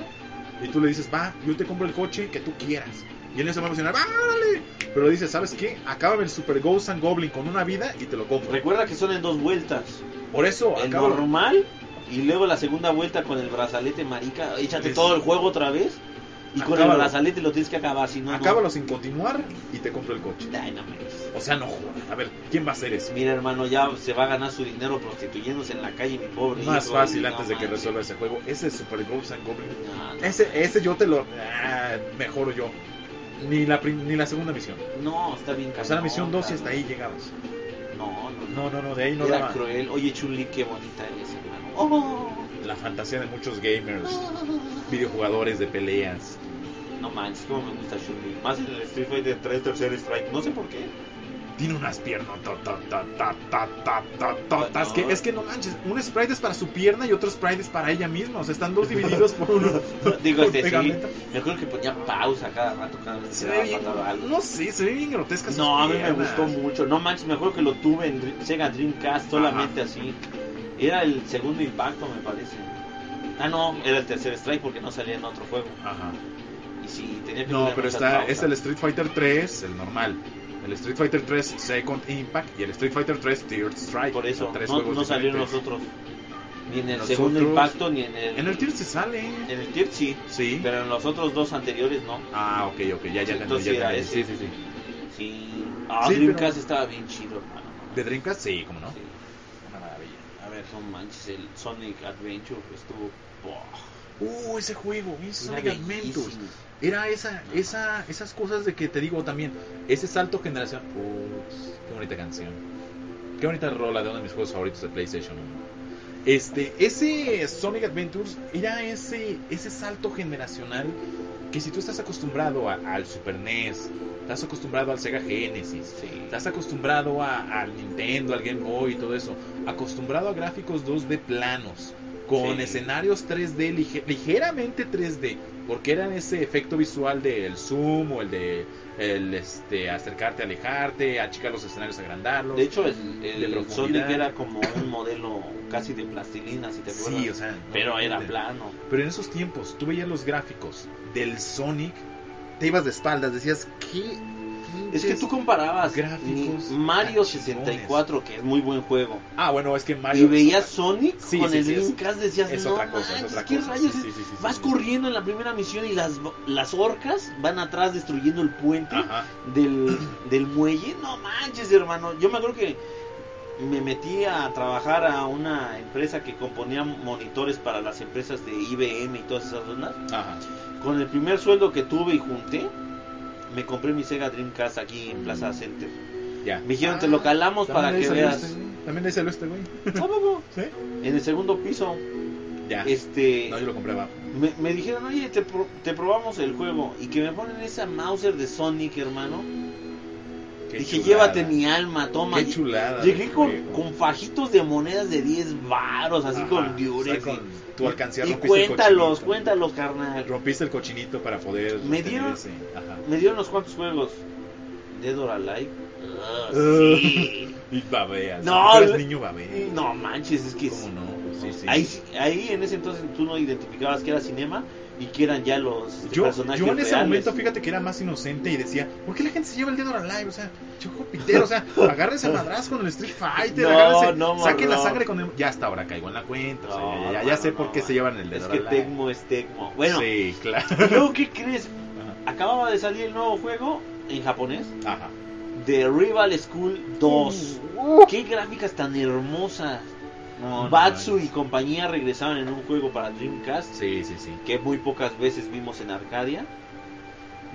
Y tú le dices, va, yo te compro el coche que tú quieras. Y él se va a emocionar. Pero le dices, ¿sabes qué? Acábame el Super Ghost and Goblin con una vida y te lo compro. Recuerda que son en dos vueltas. Por eso, El acábalo. normal y luego la segunda vuelta con el brazalete marica. Échate Es- todo el juego otra vez. Y con el Acábalo. brazalete lo tienes que acabar, si no, no. Acábalo sin continuar y te compro el coche. Ay, no manches. O sea, no jodas. A ver, ¿quién va a hacer eso? Mira, hermano, ya se va a ganar su dinero prostituyéndose en la calle, mi pobre Más hijo, fácil no antes de que resuelva ese juego. Ese Super Ghost and Goblin. No, no, Ese, ese yo te lo. Ah, mejoro yo. Ni la, ni la segunda misión. no, está bien O sea, la misión 2 y hasta ahí llegabas. No, no, no. No, de ahí no Era daba. cruel. Oye, Chun-Li, qué bonita eres, hermano. Oh, La fantasía de muchos gamers, videojugadores de peleas. no manches, cómo me gusta Chun-Li. Más en el Street Fighter 3 tercer strike. No sé por qué tiene unas piernas no. que es que no manches, un sprite es para su pierna y otro sprite es para ella misma, o sea, están dos divididos por uno. (laughs) Digo, por este, me acuerdo que ponía pausa cada rato, cada vez se bien, algo. No sé, se ve bien grotesca No, a mí me gustó mucho. No manches, me acuerdo que lo tuve en Sega Dreamcast solamente así. Era el segundo impacto, me parece. Ah, no, era el tercer strike porque no salía en otro juego. Ajá. Y sí, tenía que No, pero está es el Street Fighter 3, el normal. El Street Fighter 3 Second Impact y el Street Fighter 3 Third Strike. Por eso, Son tres no, no salieron los otros. Ni en el segundo impacto, ni en el. En el Third se sale. en el tier sí, Sí. pero en los otros dos anteriores no. Ah, ok, ok, ya, ya, entonces ya ese. Sí, sí, sí. Sí. Ah, Sí, Dreamcast pero- estaba bien chido, hermano. ¿De Dreamcast? Sí, como no. Sí. Una maravilla. A ver, no manches, el Sonic Adventure estuvo. Uh, ese juego, Era Sonic Adventures. Era esa, esa, esas cosas de que te digo también, ese salto generación. Ups, qué bonita canción. Qué bonita rola de uno de mis juegos favoritos de PlayStation 1. Este, ese Sonic Adventures era ese, ese salto generacional que si tú estás acostumbrado a- al Super NES, estás acostumbrado al Sega Genesis, Sí. estás acostumbrado a- al Nintendo, al Game Boy y todo eso, acostumbrado a gráficos 2D planos, con Sí. escenarios 3D, lige- ligeramente 3D, porque eran ese efecto visual del zoom o el de el, este, acercarte, alejarte, achicar los escenarios, agrandarlos. De hecho, el, De el profundidad. Sonic era como un modelo casi de plastilina, si te acuerdas. sí, o sea, no pero era plano. Pero en esos tiempos, tú veías los gráficos del Sonic, te ibas de espaldas, decías, ¿qué? Es que tú comparabas Gráficos ni Mario tan chingones. 64, que es muy buen juego, Ah, bueno, es que Mario... y veías Sonic Sí, con sí, el sí, Dreamcast, decías, es no otra cosa, es manches, otra ¿qué cosa, rayos sí, es?". sí, sí, sí, Vas corriendo en la primera misión y las, las orcas van atrás destruyendo el puente Ajá. del, del muelle. No manches, hermano. Yo me acuerdo que me metí a trabajar a una empresa que componía monitores para las empresas de IBM y todas esas zonas. Ajá. Con el primer sueldo que tuve y junté, me compré mi Sega Dreamcast aquí en Plaza Center. Ya. Me dijeron, te lo calamos para que veas. este. También ahí salió este güey. ¿A poco? (laughs) ¿Sí? En el segundo piso, Ya. este, No, yo lo compré abajo. me, me dijeron, oye, te, pro- te probamos el juego. Y que me ponen esa Mauser de Sonic, hermano. Qué Dije, chulada. llévate mi alma, toma. Qué chulada. Llegué con, con fajitos de monedas de 10 varos, así Ajá. con O sea, diurex. con tu alcancía y el cuéntalos, cuéntalos, carnal. Rompiste el cochinito para poder. Me dieron- ese. Ajá. Me dieron unos cuantos juegos. Dead or Alive. Uh. sí. (laughs) Y babeas. No, le- niño babea. No manches, es que ¿Cómo no? Pues sí, sí. Ahí, ahí en ese entonces tú no identificabas que era cinema y que eran ya los Yo, personajes yo en ese reales. momento, fíjate que era más inocente y decía, ¿por qué la gente se lleva el dedo al live? O sea, choco pitero, o sea, (laughs) agárrense a madraz con el Street Fighter, No, agárrense, no, saquen la sangre con el... Ya hasta ahora caigo en la cuenta, o sea, ya, ya, no, ya sé por qué se llevan el Es dedo que al live. Tecmo es Tecmo. Bueno, Sí, claro. ¿y luego qué crees? Ajá. Acababa de salir el nuevo juego en japonés Ajá. de Rival School 2. ¡Qué gráficas tan hermosas! No, Batsu y compañía regresaban en un juego para Dreamcast Sí, sí, sí. que muy pocas veces vimos en Arcadia.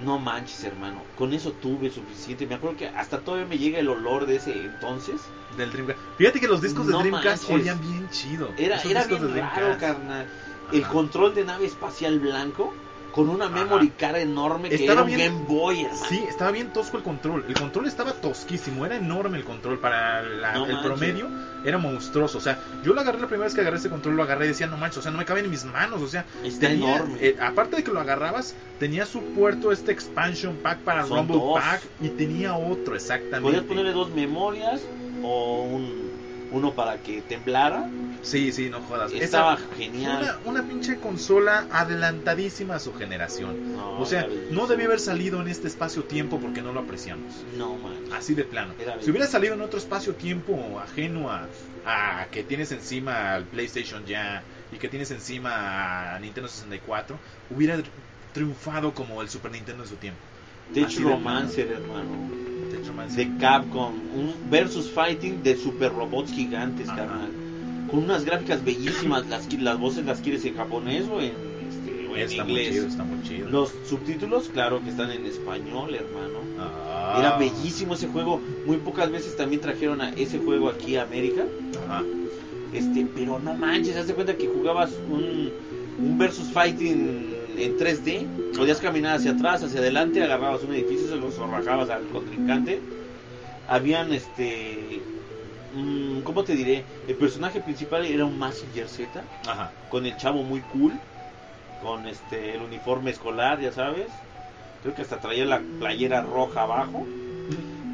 No manches, hermano. Con eso tuve suficiente. Me acuerdo que hasta todavía me llega el olor de ese entonces. Del Dreamcast. Fíjate que los discos de No Dreamcast olían bien chido. Era, Esos era bien raro, carnal. El control de nave espacial blanco con una memory card enorme que Estaba era un bien- Game Boy, hermano. Sí, estaba bien tosco el control. El control estaba tosquísimo, era enorme el control. Para la- No el promedio era monstruoso. O sea, yo lo agarré la primera vez que agarré ese control, lo agarré y decía, no manches, o sea, no me cabe en mis manos. O sea, Está tenía, enorme. eh, aparte de que lo agarrabas, tenía su puerto, este expansion pack para Son Rumble dos. Pack y tenía otro, exactamente. Podías ponerle dos memorias o un, uno para que temblara. Sí, sí, no jodas. Estaba Esa- genial. Una, una pinche consola adelantadísima a su generación. No, O sea, no debió haber salido en este espacio-tiempo porque no lo apreciamos. No, man. Así de plano. Si hubiera salido en otro espacio-tiempo ajeno a, a que tienes encima al PlayStation ya y que tienes encima a Nintendo 64, hubiera triunfado como el Super Nintendo en su tiempo. Tech Así de Romancer, hermano. Man, De Capcom. Un versus fighting de super robots gigantes, Ajá. carnal. Con unas gráficas bellísimas. Las, las voces las quieres en japonés o en, este, o en está muy inglés. chido, está muy chido. Los subtítulos, claro que están en español, hermano. Ah. Era bellísimo ese juego. Muy pocas veces también trajeron a ese juego aquí a América. Ajá. Este, pero no manches, haz de cuenta que jugabas un, un versus fighting en 3D. Podías caminar hacia atrás, hacia adelante, agarrabas un edificio, se lo zorrajabas al contrincante. Habían este. mm, ¿Cómo te diré? El personaje principal era un Massinger Z, Ajá. con el chavo muy cool, con este el uniforme escolar, ya sabes. Creo que hasta traía la playera roja abajo.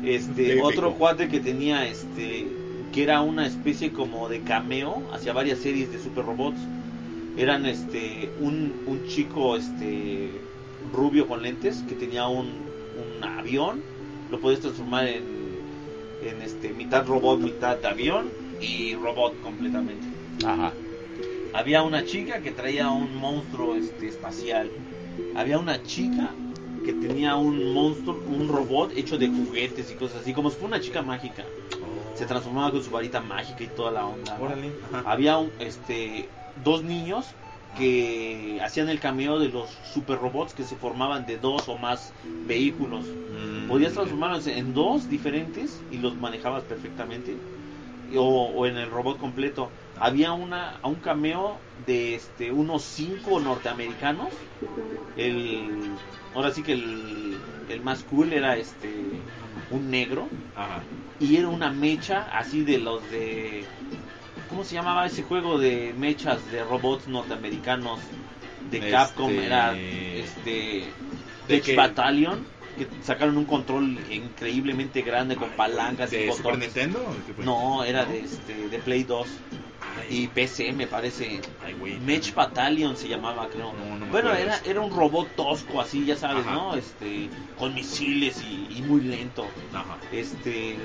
Este, otro cuate que tenía este que era una especie como de cameo hacia varias series de super robots. Eran este un, un chico este rubio con lentes que tenía un, un avión lo podías transformar en, en este mitad robot, mitad avión y robot completamente. Ajá. Había una chica que traía un monstruo este, espacial. Había una chica que tenía un monstruo, un robot hecho de juguetes y cosas así, como si fuera una chica mágica. Se transformaba con su varita mágica y toda la onda. Órale. Había un, este, dos niños que hacían el cameo de los super robots que se formaban de dos o más vehículos. Mm, Podías transformarlos en dos diferentes y los manejabas perfectamente. O, o en el robot completo. Había una, un cameo de este, unos cinco norteamericanos. El, ahora sí que el, el más cool era este un negro. Ajá. Y era una mecha así de los de... ¿Cómo se llamaba ese juego de mechas de robots norteamericanos de Este, Capcom? Era este... ¿de Tech? Battalion. Que sacaron un control increíblemente grande con palancas y ¿De Super botones. Nintendo? ¿Qué fue? No, era de, este, de Play 2 Ay, y PC me parece. ay, Battalion se llamaba, creo. No, no me bueno, era, era un robot tosco así, ya sabes, Ajá. ¿no? Este, con misiles y, y muy lento. Ajá. Este,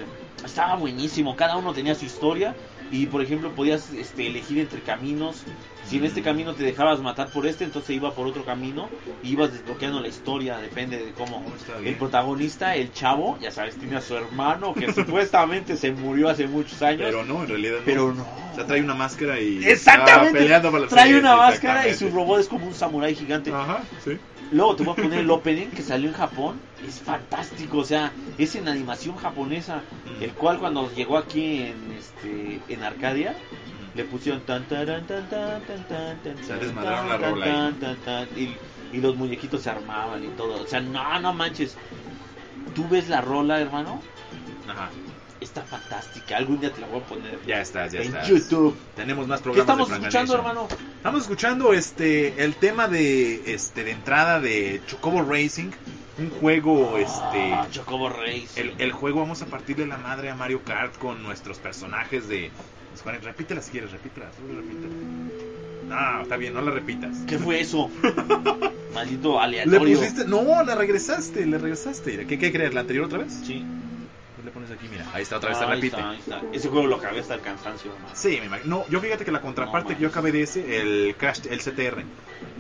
estaba buenísimo, cada uno tenía su historia y por ejemplo podías este, elegir entre caminos. Si en este camino te dejabas matar por este, entonces iba por otro camino y ibas desbloqueando la historia, depende de cómo. El protagonista, el chavo, ya sabes, tiene a su hermano que (laughs) supuestamente se murió hace muchos años, Pero no, en realidad no. pero no. O sea, trae una máscara y. Exactamente. peleando para Trae una máscara y su robot es como un samurái gigante. Ajá, sí. Luego te voy a poner el opening que salió en Japón. Es fantástico, o sea, es en animación japonesa. Mm. El cual cuando llegó aquí en este en Arcadia le pusieron tan tan tan tan tan tan tan, desmadraron tan, la rola tan, ahí. tan, tan, y, y los muñequitos se armaban y todo. O sea, no, no manches. Tú ves la rola, hermano, Ajá. Está fantástica. Algún día te la voy a poner Ya estás, ya en estás. YouTube. Tenemos más ¿Qué programas estamos de escuchando, hermano? Estamos escuchando este el tema de este de entrada de Chocobo Racing, un juego este Ah, Chocobo Racing. el, el juego vamos a partirle la madre a Mario Kart con nuestros personajes de Juan, repítela si quieres, repítela, solo repítela. No, está bien, no la repitas. ¿Qué fue eso? (laughs) Maldito Le aleatorio. pusiste, no, la regresaste, le regresaste. ¿Qué, qué crees? ¿La anterior otra vez? Sí. Le pones aquí, mira. Ahí está, otra vez se Ahí repite. está, ahí está. Ese juego lo acabé hasta el cansancio, hermano. Sí, me imagino. No, yo fíjate que la contraparte No, que yo acabé de ese, el Crash, el CTR.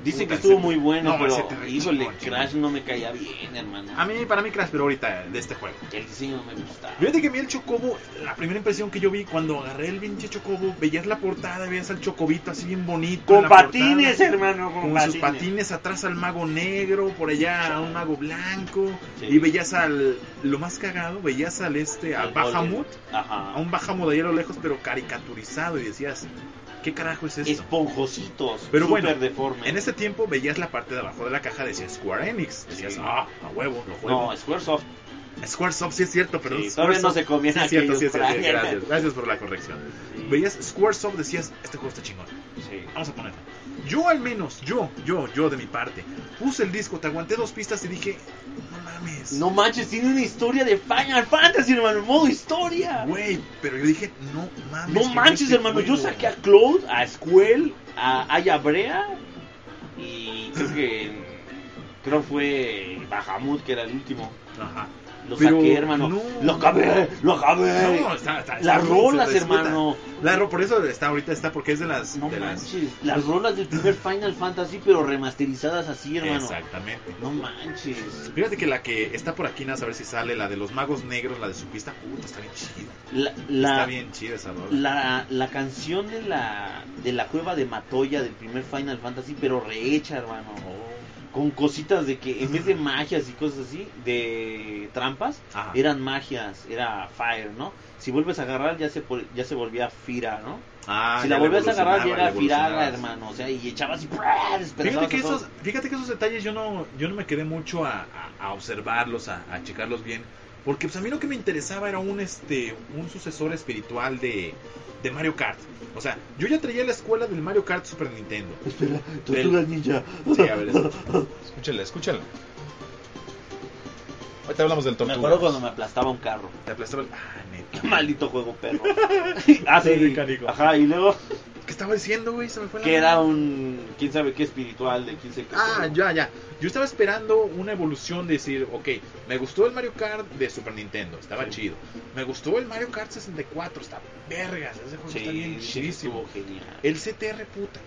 Dicen que estuvo muy bueno, No, pero te- híjole. Crash no me caía bien, hermano. A mí, para mí Crash, pero ahorita de este juego. El diseño no me gusta. Fíjate que a mí el Chocobo, la primera impresión que yo vi cuando agarré el pinche Chocobo, veías la portada, veías al Chocobito así bien bonito. Con patines, portada, hermano, con, Con patines. sus patines atrás al mago negro, por allá a un mago blanco. Sí. Y veías al, lo más cagado, veías al este, al El Bahamut, a un Bahamut ahí a lo lejos, pero caricaturizado. Y decías, ¿qué carajo es esto? Esponjositos. Pero súper bueno, deformes. En ese tiempo veías la parte de abajo de la caja, decía Square Enix. Decías, Sí. ah, a huevo, lo juego. No, Squaresoft. Squaresoft, sí es cierto, pero Sí, todavía no se comían sí es cierto, sí es cierto, gracias, gracias por la corrección. Veías Squaresoft, decías, este juego está chingón, Sí. vamos a ponerlo. Yo al menos, yo, yo, yo de mi parte, puse el disco, te aguanté dos pistas y dije, no mames. No manches, tiene una historia de Final Fantasy, hermano, modo historia. Güey, pero yo dije, no mames. No manches, este hermano. Yo juego". saqué a Claude, a Squell, a Aya Brea y creo que creo fue Bahamut que era el último. Ajá. Lo Pero saqué, hermano. no. Lo acabé, lo acabé. No, está, está- Las está- rolas, hermano. La por eso está ahorita está porque es de las No de las manches. Las rolas del primer Final Fantasy, pero remasterizadas así, hermano. Exactamente. No manches. Fíjate que la que está por aquí, nada, a ver si sale, la de los magos negros, la de su pista, puta, está bien chida. La, Está la, bien chida esa rola. la, la canción de la, de la cueva de Matoya del primer Final Fantasy, pero rehecha, hermano. Oh. Con cositas de que en vez de magias y cosas así, de trampas, Ajá. eran magias, era fire, ¿no? Si vuelves a agarrar ya se, ya se volvía Fira, ¿no? Ah, si la volvías a agarrar ya era evolucionabas. hermano. O sea, y echabas y Fíjate que, esos, fíjate que esos detalles yo no, yo no me quedé mucho a, a- a observarlos, a, a checarlos bien. Porque pues a mí lo que me interesaba era un este un sucesor espiritual de, de Mario Kart. O sea, yo ya traía la escuela del Mario Kart Super Nintendo. Espera, tortugas ninja. Sí, a ver, escúchale, escúchale. Ahorita hablamos del Me tortuga. acuerdo cuando me aplastaba un carro. Te aplastaba el- Ah, neta. Qué maldito juego, perro. (laughs) ah, Sí. Ajá, y luego ¿Qué estaba diciendo, güey? Se me fue la Que era un. quién sabe qué espiritual de quién qué. Ah, ya, ya. Yo estaba esperando una evolución de decir, ok, me gustó el Mario Kart de Super Nintendo, estaba Sí. chido. Me gustó el Mario Kart 64, está vergas, ese juego está bien Sí, chidísimo. genial. El CTR, puta,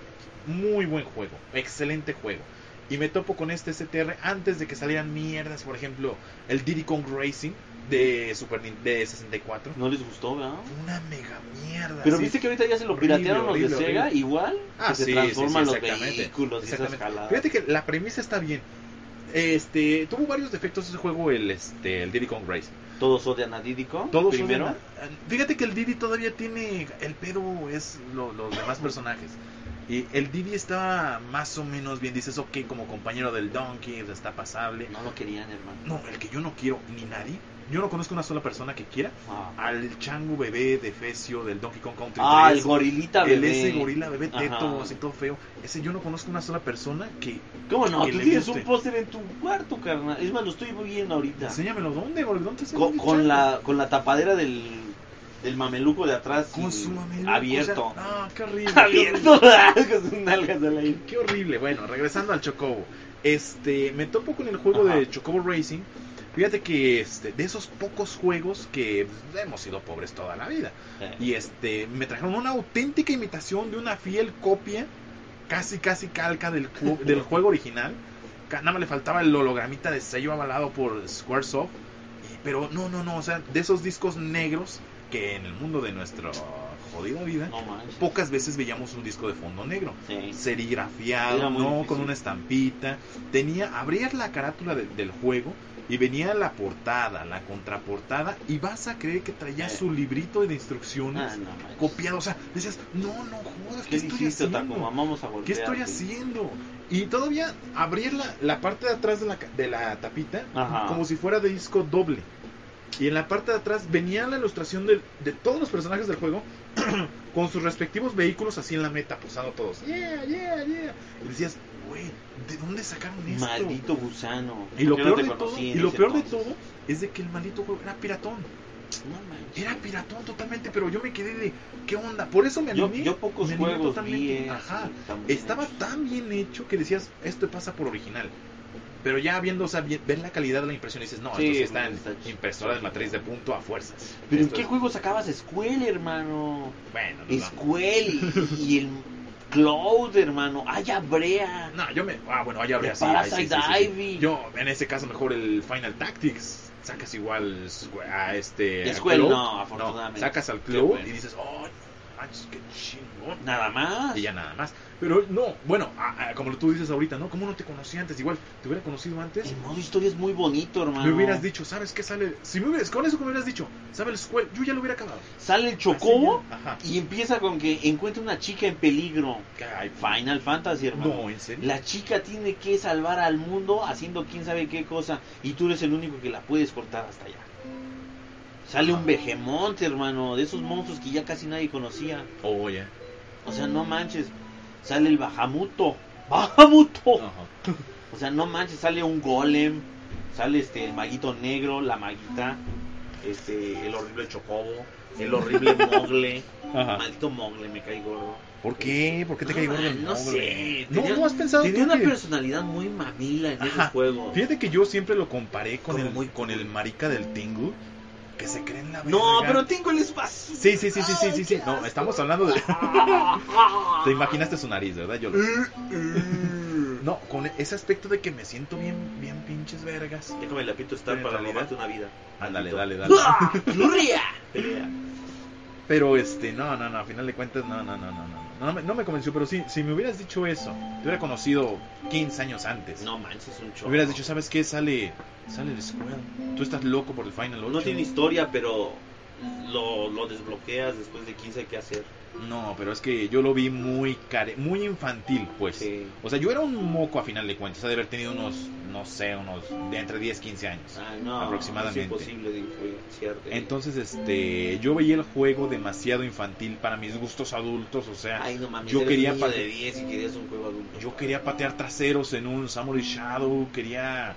muy buen juego, excelente juego. Y me topo con este CTR antes de que salieran mierdas, por ejemplo, el Diddy Kong Racing de Super de 64. No les gustó, ¿verdad? Una mega mierda. Pero sí. viste que ahorita ya se lo Horrible, piratearon los de Sega, horrible. igual. Ah, que se transforman sí, los vehículos Exactamente. Fíjate que la premisa está bien. Este, tuvo varios defectos ese juego, el, este, el Diddy Kong Racing. Todos odian a Diddy Kong. Todos primero. odian a- Fíjate que el Diddy todavía tiene. El pedo es lo- los demás personajes. Y el Diddy está más o menos bien. Dices, ok, como compañero del Donkey, está pasable. No lo querían, hermano. No, el que yo no quiero, ni nadie. Yo no conozco una sola persona que quiera. Ah, Al chango bebé de Fecio del Donkey Kong Country Ah, 3. el gorilita el bebé. ese gorila bebé teto, así todo feo. Ese yo no conozco una sola persona que. ¿Cómo no? que Tú tienes guste. un póster en tu cuarto, carnal. Es más, lo estoy viendo ahorita. Enséñamelo, ¿dónde? ¿Dónde está Con, la, con la tapadera del, del mameluco de atrás. Con su mameluco, Abierto. o sea, ah, qué horrible. (laughs) abierto. (laughs) con sus nalgas al aire. Qué horrible. Bueno, regresando al Chocobo. Este, me topo con el juego Ajá. de Chocobo Racing. Fíjate que este, de esos pocos juegos que hemos sido pobres toda la vida. Eh, Y este, me trajeron una auténtica imitación de una fiel copia, casi casi calca del, (laughs) del juego original. Nada más le faltaba el hologramita de sello avalado por Squaresoft. Y- Pero no, no, no, o sea, de esos discos negros que en el mundo de nuestra jodida vida, No pocas veces veíamos un disco de fondo negro Sí. serigrafiado, no difícil. con una estampita. Tenía, abrías la carátula de- del juego y venía la portada, la contraportada y vas a creer que traía Eh. su librito de instrucciones Ah, no copiado. O sea, decías, no, no jodas, ¿qué, ¿Qué estoy dijiste, haciendo? Vamos a ¿Qué estoy haciendo? Y todavía abrir la, la parte de atrás de la, de la tapita Ajá. como si fuera de disco doble. Y en la parte de atrás venía la ilustración de, de todos los personajes del juego (clears throat) con sus respectivos vehículos así en la meta, posando todos. Yeah, yeah, yeah. Y decías, güey, ¿de dónde sacaron esto? Maldito gusano. Y lo ¿Por qué no peor, de todo, y lo peor de todo es de que el maldito juego era piratón. No. Era piratón totalmente, pero yo me quedé de, ¿qué onda? Por eso me Yo, animé. yo pocos me animé juegos vi. Ajá. Estaba tan bien hecho que decías, esto pasa por original. Pero ya viendo, o sea, bien- ver la calidad de la impresión, dices, no, Sí, esto sí está en impresora de matriz de punto a fuerzas. Pero ¿en qué es- juego sacabas Squall, hermano? Bueno, no, y, y el Cloud, hermano. Ay, Brea. No, yo me. Ah, bueno, ya habría El sí, ay, sí, sí, sí. Yo, en ese caso, mejor el Final Tactics. Sacas igual a este. a Cloud. no, afortunadamente. sacas al Cloud bueno. y dices, oh, no manches, qué chingón. Nada más. Y ya nada más. Pero no, bueno, como tú dices ahorita, ¿no? ¿Cómo no te conocí antes? Igual, te hubiera conocido antes. El modo historia es muy bonito, hermano. Me hubieras dicho, ¿sabes qué sale? Si me hubieras, con eso que me hubieras dicho, ¿sabe el Squall? Yo ya lo hubiera acabado. Sale el Chocobo y empieza con que encuentra una chica en peligro. Ay, Final Fantasy, hermano. No, en serio. La chica tiene que salvar al mundo haciendo quién sabe qué cosa y tú eres el único que la puedes cortar hasta allá. Sale un Behemoth, hermano, de esos monstruos que ya casi nadie conocía. Oh, ya. O sea, no manches. Sale el Bajamuto. (laughs) ¡Bajamuto! Ajá. O sea, no manches, sale un golem, sale este el maguito negro, la maguita, este el horrible chocobo, el horrible (laughs) mogle, Ajá. maldito mogle, me cae gordo. ¿Por qué? ¿Por qué te No, cae gordo el no sé, No, tenía- no has pensado Tenía una que- personalidad muy mamila en Ajá. esos juegos. Fíjate que yo siempre lo comparé con Como el muy con el marica del Tingle que se cree en la No, verga. pero tengo el espacio. Sí, sí, sí, sí, sí, sí, sí. No, estamos hablando de (laughs) Te imaginaste su nariz, ¿verdad? Yo lo No, con ese aspecto de que me siento bien bien pinches vergas. Déjame la pito estar para realidad. robarte una vida. Ándale, dale, dale. (laughs) ¡Gloria! Pelea. Pero este, no, no, no, a final de cuentas no, no, no, no, no. No me, no me convenció, pero sí, si me hubieras dicho eso, te hubiera conocido 15 años antes. No manches, es un Me chorro. hubieras dicho, ¿sabes qué? Sale sale el Squirrel. Tú estás loco por el Final 8. No tiene historia, pero lo, lo desbloqueas después de quién sabe qué hacer. No, pero es que yo lo vi muy care muy infantil, pues. Sí. O sea, yo era un moco a final de cuentas, de haber tenido unos, no sé, unos de entre 10, 15 años. Ay, no, Aproximadamente. Es imposible. Entonces, este, yo veía el juego demasiado infantil para mis gustos adultos, o sea, Ay, no mames, yo quería un niño pa- de 10 y querías un juego adulto. yo quería patear traseros en un Samurai Shadow, quería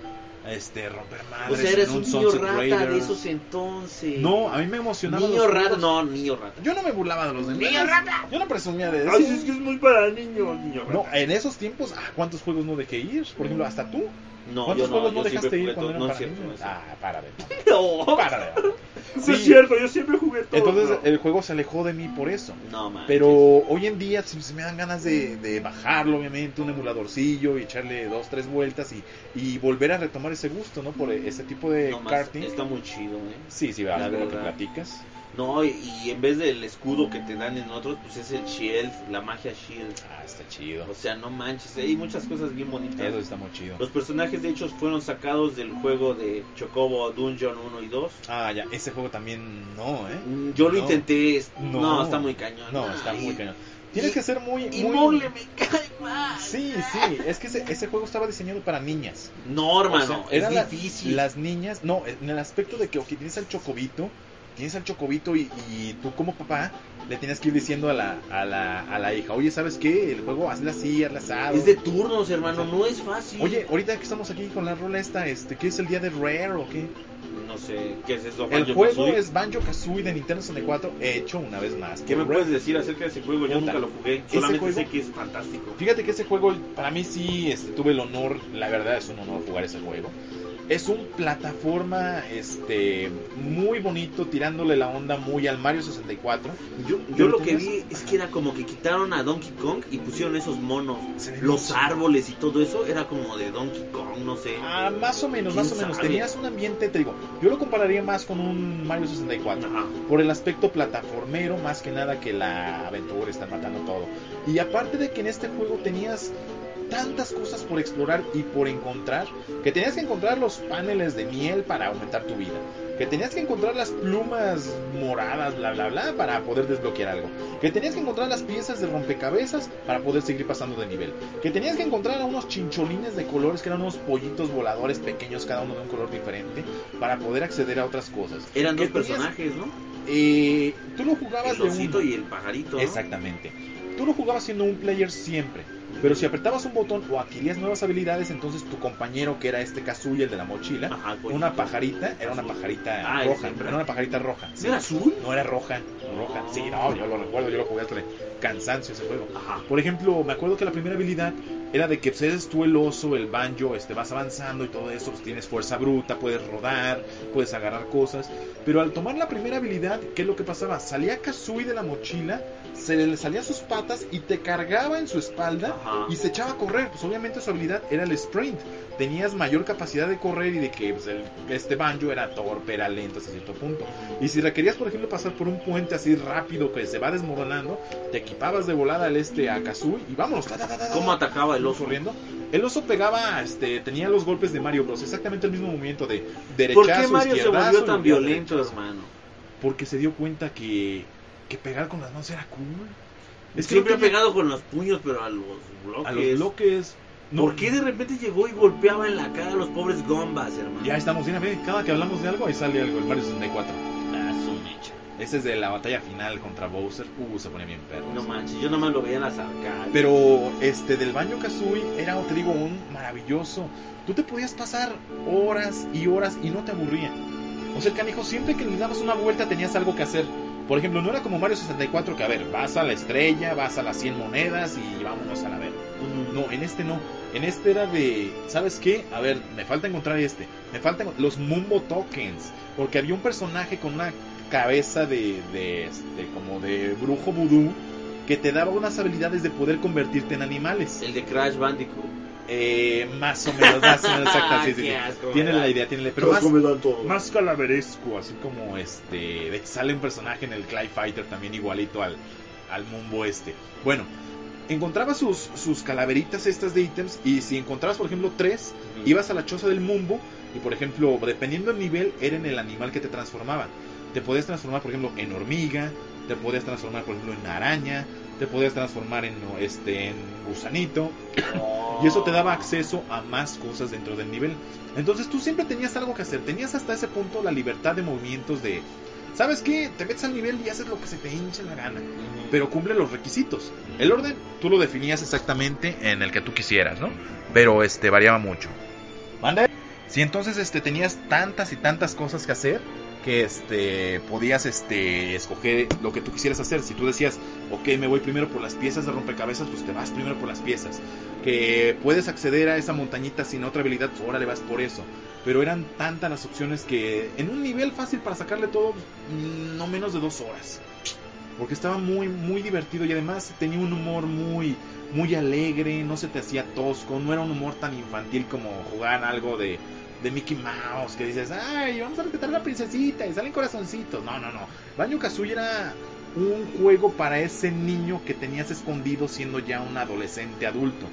este, romper O madres sea, eres en un, un niño Sunset rata de Raiders. esos entonces. No, a mí me emocionaba Niño los rata, juegos. no, niño rata. Yo no me burlaba de los demás. ¡Niño rata! Yo no presumía de eso. Ay, es que es muy para niños, niño. No, en esos tiempos, ah, ¿cuántos juegos no dejé ir? Por ejemplo, hasta tú. No, ¿Cuántos yo no, juegos no yo dejaste ir cuando eran No para es cierto. niños? Ah, para de. (laughs) No, Para de. No es cierto, yo siempre jugué todo. Entonces el juego se alejó de mí por eso. no man. Pero hoy en día si, si me dan ganas de, de bajarlo, obviamente, un emuladorcillo y echarle dos, tres vueltas y, y volver a retomar ese gusto, ¿no? Por ese tipo de no, más, karting. está muy chido, ¿eh? Sí, sí, va, La por lo que verdad. platicas. No, y, y en vez del escudo que te dan en otros, pues es el shield, la magia shield. Ah, está chido. O sea, no manches, hay muchas cosas bien bonitas. Eso está muy chido. Los personajes de hecho fueron sacados del juego de Chocobo Dungeon 1 y 2. Ah, ya, ese juego también no, ¿eh? Mm, Yo lo intenté, no, No. está muy cañón. No, está Ay, muy cañón. Tienes y- que ser muy... Y muy... Mole me cae mal. Sí, sí, es que ese, ese juego estaba diseñado para niñas. No, hermano, O sea, eran es difícil. Las niñas, no, en el aspecto de que tienes al chocobito, tienes al chocobito y, y tú como papá le tienes que ir diciendo a la, a la, a la hija, oye, ¿sabes qué? El juego hazle así, hazle asado. Es de turnos, hermano, no es fácil. Oye, ahorita que estamos aquí con la rola esta, este, ¿qué es el día de Rare o qué? no sé, ¿qué es eso? El juego Kazooie? es Banjo Kazooie de Nintendo 64, hecho una vez más. ¿Qué me puedes decir acerca de ese juego? Yo Puta. nunca lo jugué, solamente juego- sé que es fantástico. Fíjate que ese juego, para mí sí este, tuve el honor, la verdad es un honor jugar ese juego. Es un plataforma este muy bonito, tirándole la onda muy al Mario 64. Yo, yo lo que vi es que era como que quitaron a Donkey Kong y pusieron esos monos. Los árboles y todo eso era como de Donkey Kong, no sé. Ah, más o menos, más o ¿Quién menos. sabe? Tenías un ambiente, te digo, yo lo compararía más con un Mario 64. Ajá. Por el aspecto plataformero, más que nada que la aventura está matando todo. Y aparte de que en este juego tenías tantas cosas por explorar y por encontrar, que tenías que encontrar los paneles de miel para aumentar tu vida, que tenías que encontrar las plumas moradas, bla, bla, bla, para poder desbloquear algo, que tenías que encontrar las piezas de rompecabezas para poder seguir pasando de nivel, que tenías que encontrar a unos chincholines de colores, que eran unos pollitos voladores pequeños, cada uno de un color diferente, para poder acceder a otras cosas. Eran dos tenías- personajes, ¿no? eh, tú lo jugabas El de uno. y el pajarito. ¿no? Exactamente. Tú lo jugabas siendo un player siempre. Pero si apretabas un botón o adquirías nuevas habilidades, entonces tu compañero, que era este Kazuya, el de la mochila, Ajá, una pajarita, era una pajarita Ah, roja. Era una pajarita roja. ¿No era azul? No era roja, roja. Sí, no, yo lo recuerdo, yo lo jugué hasta de cansancio ese juego. Ajá. Por ejemplo, me acuerdo que la primera habilidad era de que pues, eres tú el oso, el banjo, este, vas avanzando y todo eso, pues tienes fuerza bruta, puedes rodar, puedes agarrar cosas. Pero al tomar la primera habilidad, ¿qué es lo que pasaba? Salía Kazooie de la mochila, se le salían sus patas y te cargaba en su espalda Ajá. y se echaba a correr. Pues obviamente su habilidad era el sprint. Tenías mayor capacidad de correr y de que pues, el- este banjo era torpe, era lento hasta cierto punto. Y si requerías, por ejemplo, pasar por un puente así rápido que se va desmoronando, te equipabas de volada al este a Kazooie y vámonos. ta, ta, ta, ta, ta, ¿Cómo atacaba el oso? corriendo. El oso pegaba, este, tenía los golpes de Mario Bros. Exactamente el mismo movimiento de ¿Por derechazo, qué Mario se volvió tan violento, hermano? Porque se dio cuenta que, que pegar con las manos era cool. Es que Siempre ha pegado con los puños, pero a los bloques. a los bloques. no- ¿Por qué de repente llegó y golpeaba en la cara a los pobres gombas, hermano? Ya estamos, mira, ve, cada que hablamos de algo, ahí sale algo, el Mario 64. Ah, su mecha. Ese es de la batalla final contra Bowser. Uh, se pone bien perro. No ese. manches, yo nomás lo veía en las arcades. Pero este del Banjo Kazooie era, te digo, un maravilloso. Tú te podías pasar horas y horas y no te aburría. O sea, el canijo, siempre que le dabas una vuelta tenías algo que hacer. Por ejemplo, no era como Mario 64 que, a ver, vas a la estrella, vas a las 100 monedas y vámonos a la ver. No, en este no. En este era de, ¿sabes qué? A ver, me falta encontrar este. Me faltan los Mumbo Tokens. Porque había un personaje con una cabeza de, de este, como de brujo vudú que te daba unas habilidades de poder convertirte en animales. El de Crash Bandicoot. Eh, más o menos, más o menos, exacto, sí, sí, sí. (laughs) Qué asco, Tiene ¿verdad? la idea, tiene la pero más, todo. más calaveresco, así como este, de que sale un personaje en el Clay Fighter también igualito al, al Mumbo este. Bueno, encontraba sus, sus calaveritas estas de ítems y si encontrabas, por ejemplo, tres, ibas a la choza del Mumbo y, por ejemplo, dependiendo del nivel, era en el animal que te transformaba. Te podías transformar, por ejemplo, en hormiga, te podías transformar, por ejemplo, en araña, te podías transformar en, este, en gusanito. (coughs) Y eso te daba acceso a más cosas dentro del nivel. Entonces tú siempre tenías algo que hacer. Tenías hasta ese punto la libertad de movimientos de... ¿Sabes qué? Te metes al nivel y haces lo que se te hinche la gana. Pero cumple los requisitos. El orden tú lo definías exactamente en el que tú quisieras, ¿no? Pero este variaba mucho. ¿Mande? Sí, entonces este tenías tantas y tantas cosas que hacer que este podías este escoger lo que tú quisieras hacer. Si tú decías, ok, me voy primero por las piezas de rompecabezas, pues te vas primero por las piezas. Que puedes acceder a esa montañita sin otra habilidad, pues ahora le vas por eso. Pero eran tantas las opciones que en un nivel fácil para sacarle todo, no menos de dos horas. Porque estaba muy, muy divertido y además tenía un humor muy, muy alegre, no se te hacía tosco, no era un humor tan infantil como jugar algo de, de Mickey Mouse, que dices, ay, vamos a rescatar a la princesita y salen corazoncitos. No, no, no. Banjo Kazooie era un juego para ese niño que tenías escondido siendo ya un adolescente adulto.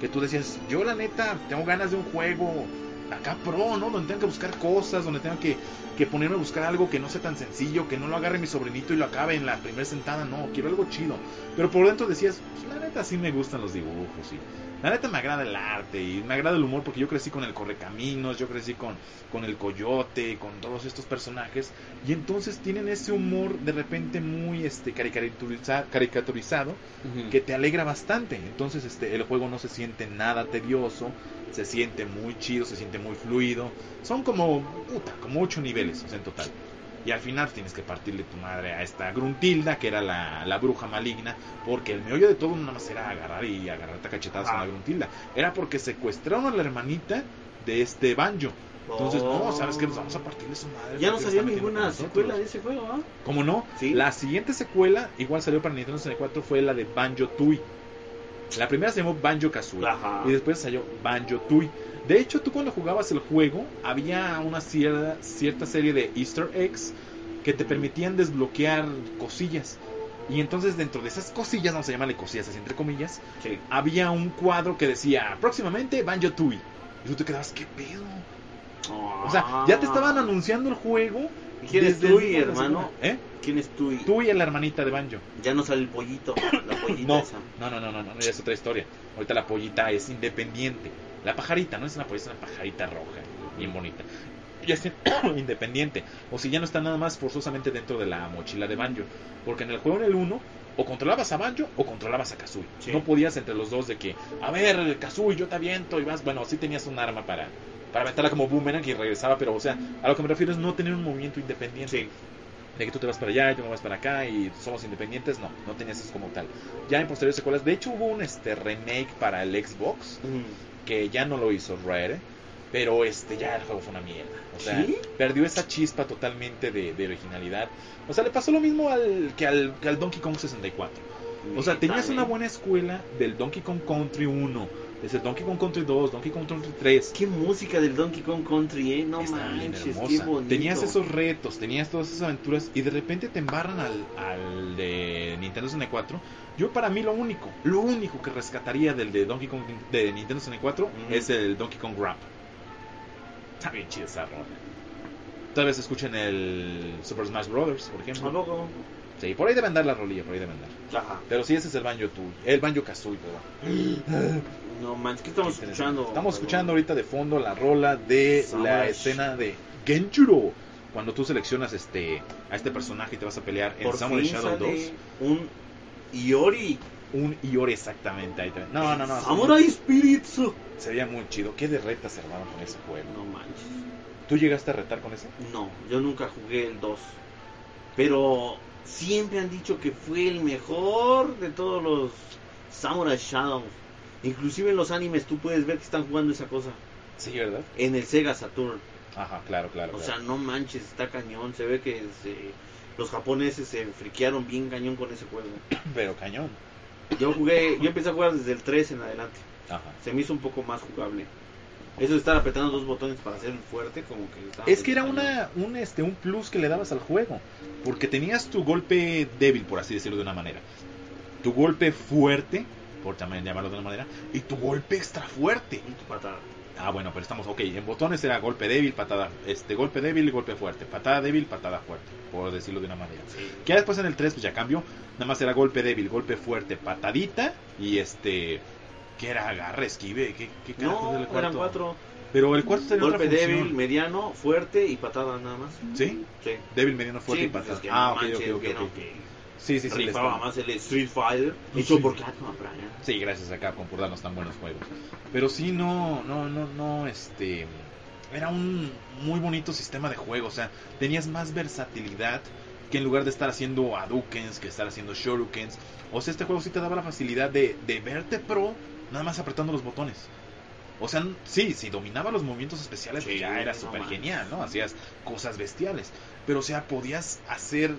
Que tú decías, yo la neta tengo ganas de un juego acá pro, ¿no? Donde tengo que buscar cosas, donde tengo que, que ponerme a buscar algo que no sea tan sencillo, que no lo agarre mi sobrinito y lo acabe en la primera sentada, no, quiero algo chido. Pero por dentro decías, pues la neta sí me gustan los dibujos y la neta me agrada el arte y me agrada el humor porque yo crecí con el Correcaminos, yo crecí con, con el Coyote, con todos estos personajes y entonces tienen ese humor de repente muy este caricaturiza- caricaturizado que te alegra bastante. Entonces este el juego no se siente nada tedioso, se siente muy chido, se siente muy fluido. Son como puta, como ocho niveles o sea, en total. Y al final tienes que partirle tu madre a esta Gruntilda, que era la, la bruja maligna, porque el meollo de todo no nada más era agarrar y agarrarte a cachetadas Ah. la Gruntilda. Era porque secuestraron a la hermanita de este Banjo. Entonces, no, ¿sabes qué? Nos vamos a partirle su madre. Ya no salió ninguna secuela de ese juego, ¿ah? ¿Cómo no? Sí. La siguiente secuela, igual salió para Nintendo 64, fue la de Banjo Tui. La primera se llamó Banjo Kazooie. Ajá. Y después salió Banjo Tui. De hecho, tú cuando jugabas el juego, había una cierta, cierta serie de Easter eggs que te permitían desbloquear cosillas. Y entonces dentro de esas cosillas, vamos a llamarle cosillas así entre comillas, Sí. había un cuadro que decía próximamente Banjo Tui. Y tú te quedabas, ¿qué pedo? O sea, ya te estaban anunciando el juego. ¿Y quién es Tui, hermano? ¿Eh? ¿Quién es Tui? Tui es la hermanita de Banjo. Ya no sale el pollito, la (coughs) pollita No, esa. no, no, no, no, no, ya es otra historia. Ahorita la pollita es independiente. La pajarita, no es una pollita, es una pajarita roja, bien bonita. Ya es (coughs) independiente. O si ya no está nada más forzosamente dentro de la mochila de Banjo. Porque en el juego en el 1, o controlabas a Banjo o controlabas a Kazooie. Sí. No podías entre los dos de que, a ver, Kazooie, yo te aviento y vas. Bueno, sí tenías un arma para, para aventarla como boomerang y regresaba, pero o sea, a lo que me refiero es no tener un movimiento independiente Sí. de que tú te vas para allá y tú me vas para acá y somos independientes, no, no tenías eso como tal. Ya en posteriores secuelas, de hecho hubo un este remake para el Xbox Mm. Que ya no lo hizo Rare, pero este ya el juego fue una mierda. O sea, ¿Sí? perdió esa chispa totalmente de, de originalidad. O sea, le pasó lo mismo al, que, al, que al Donkey Kong 64. O sea, tenías una buena escuela del Donkey Kong Country 1, desde el Donkey Kong Country 2, Donkey Kong Country 3. Qué música del Donkey Kong Country, ¿eh? No bien manches, qué bonito. Tenías esos retos, tenías todas esas aventuras y de repente te embarran al, al de Nintendo 64. Yo para mí lo único, lo único que rescataría del de Donkey Kong de Nintendo 64 Ujú. es el Donkey Kong Rap. Está bien chida esa rola. Tal vez escuchen el Super Smash Brothers, por ¿A ejemplo. poco? Sí, por ahí deben dar la rolilla, por ahí deben dar. Ajá. Pero sí, ese es el Banjo Tooie, el Banjo Kazooie, perdón. No manches, ¿qué estamos escuchando? Estamos escuchando ahorita de fondo la rola de la Samurai. escena de Genjuro. Cuando tú seleccionas este a este personaje y te vas a pelear en Por Samurai fin Shadow 2. sale un Iori. Un Iori exactamente. Ahí te- No, no, no. Samurai Spirits. Se veía muy chido. ¿Qué de retas se armaron con ese juego? No manches. ¿Tú llegaste a retar con ese? No, yo nunca jugué el 2. Pero siempre han dicho que fue el mejor de todos los Samurai Shadow. Inclusive en los animes tú puedes ver que están jugando esa cosa. Sí, ¿verdad? En el Sega Saturn. Ajá, claro, claro. O claro. sea, no manches, está cañón. Se ve que se- los japoneses se friquearon bien cañón con ese juego. (coughs) Pero cañón. Yo jugué, yo empecé a jugar desde el 3 en adelante. Ajá. Se me hizo un poco más jugable. Eso de estar apretando dos botones para hacer fuerte, como que... Es que era una, un, este, un plus que le dabas al juego. Porque tenías tu golpe débil, por así decirlo de una manera. Tu golpe fuerte, por también llamarlo de una manera. Y tu golpe extra fuerte. Y tu patada. Ah, bueno, pero estamos, ok, en botones era golpe débil, patada, este, golpe débil y golpe fuerte, patada débil, patada fuerte, por decirlo de una manera. Sí. Que después en el 3 pues ya cambió, nada más era golpe débil, golpe fuerte, patadita y este, que era agarre, esquive, ¿qué, qué No, del cuarto? eran cuatro. Pero el cuarto tenía Golpe otra débil, mediano, fuerte y patada nada más. ¿Sí? Sí. Débil, mediano, fuerte Sí, y pues patada. es que ah, ok, ok, ok, vieron ok. que Sí, sí, sí. rifaba más el Street Fighter Sí. hecho por Capcom, Brian. Sí, gracias a Capcom por darnos tan buenos juegos. Pero sí, no, no, no, no, este... era un muy bonito sistema de juego. O sea, tenías más versatilidad que en lugar de estar haciendo Hadukens, que estar haciendo Shurikens. O sea, este juego sí te daba la facilidad de, de verte pro nada más apretando los botones. O sea, sí, si dominaba los movimientos especiales, pues Sí, ya era no súper genial, ¿no? Hacías cosas bestiales. Pero, o sea, podías hacer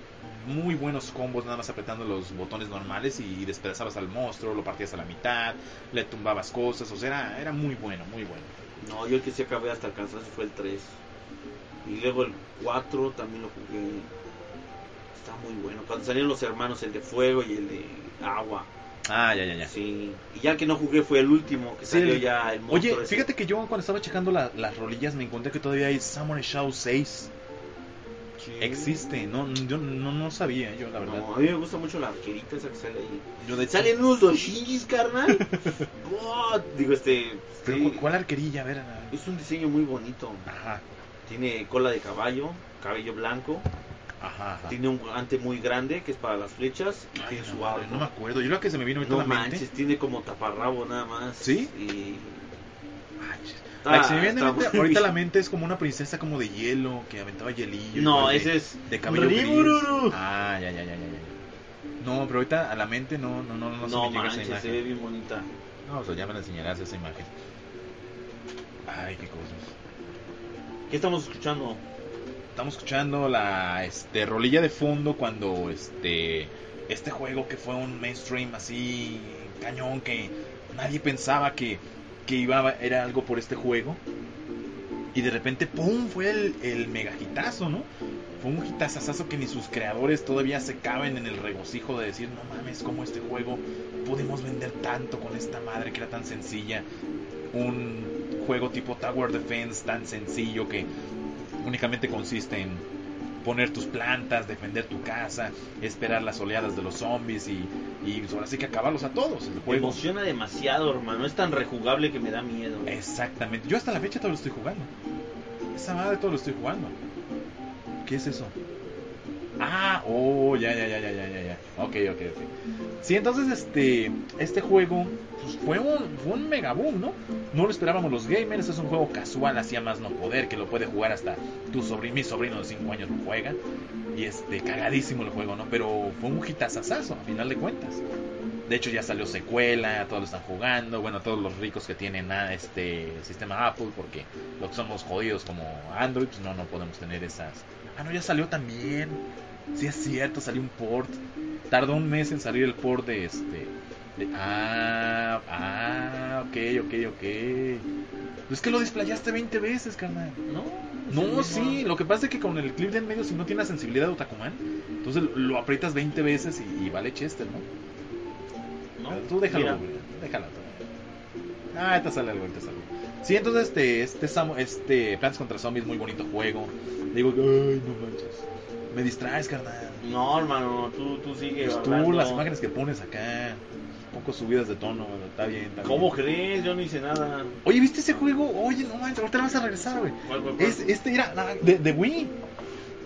muy buenos combos nada más apretando los botones normales y despedazabas al monstruo, lo partías a la mitad, le tumbabas cosas, o sea, era, era muy bueno, muy bueno. No, yo el que sí acabé hasta cansancio fue el 3. Y luego el 4 también lo jugué. Está muy bueno. Cuando salieron los hermanos, el de fuego y el de agua. Ah, ya, ya, ya. Sí. Y ya que no jugué fue el último, que Sí, salió el- ya el monstruo. Oye, ese. fíjate que yo cuando estaba checando la- las rolillas me encontré que todavía hay Samurai Shadow 6. Sí. Existe, no, yo no, no sabía, yo la verdad. No, a mí me gusta mucho la arquerita esa que sale ahí. Yo de Salen unos doshinjis, carnal. (laughs) Digo, este. Pero, sí, ¿cu- ¿Cuál arquerilla? A ver. a- Es un diseño muy bonito. Ajá, Tiene cola de caballo, cabello blanco. Ajá, ajá. Tiene un ante muy grande que es para las flechas. Y Ay, tiene no, su arco. no me acuerdo, yo lo que se me vino ahorita No a la manches, mente. tiene como taparrabo nada más. ¿Sí? Y. Está- La que se me viene está ahorita, a la mente es como una princesa como de hielo que aventaba hielillo. No, de- ese es de cabello gris. Ah, ya, ya, ya, ya, ya. No, pero ahorita a la mente no, no, no, no, se No, me llega esa manches, se imagen. ve bien bonita. No, o sea, ya me la enseñarás esa imagen. Ay, qué cosas. ¿Qué estamos escuchando? Estamos escuchando la este rolilla de fondo cuando este este juego que fue un mainstream así cañón que nadie pensaba que, que iba era algo por este juego y de repente pum fue el, el mega hitazo, ¿no? Fue un hitazazazo que ni sus creadores todavía se caben en el regocijo de decir, no mames, como este juego pudimos vender tanto con esta madre que era tan sencilla. Un juego tipo Tower Defense tan sencillo que únicamente consiste en poner tus plantas, defender tu casa, esperar las oleadas de los zombies y, y ahora sí que acabarlos a todos. El Me juego. emociona demasiado, hermano. Es tan rejugable que me da miedo. Exactamente. Yo hasta la fecha todo lo estoy jugando. Esa madre todo lo estoy jugando. ¿Qué es eso? Ah, oh, ya, ya, ya, ya, ya, ya, ya. Ok, ok, ok. Sí, entonces este, este juego pues, fue un, fue un mega boom, ¿no? No lo esperábamos los gamers, es un juego casual, hacía más no poder, que lo puede jugar hasta tu sobrino, mi sobrino de 5 años lo juega. Y este, cagadísimo el juego, ¿no? Pero fue un hitazazazo, a final de cuentas. De hecho ya salió secuela, todos lo están jugando, bueno, todos los ricos que tienen ah, este sistema Apple, porque los que somos jodidos como Android, pues no, no podemos tener esas. Ah, no, ya salió también. Sí es cierto, salió un port. Tardó un mes en salir el port de este. de- ah, ah, ok, ok, ok. Es que lo desplayaste 20 veces, carnal. No, No, sí, lo que pasa es que con el clip de en medio, si no tiene la sensibilidad de Otakuman, entonces lo aprietas 20 veces y, y vale Chester, ¿no? Tú déjalo, mira, güey, déjalo. Ah, ahorita sale algo, ahorita sale algo. Sí, entonces este, este, este Plants contra Zombies, muy bonito juego. Digo, ay, no manches. Me distraes, carnal. No, hermano, tú, tú sigue Pues tú, hablando. las imágenes que pones acá, un poco subidas de tono, está bien, está ¿Cómo bien. crees? Yo no hice nada. Oye, ¿viste ese juego? Oye, no manches, ahorita vas a regresar, güey. Es, este era ah, de, de Wii.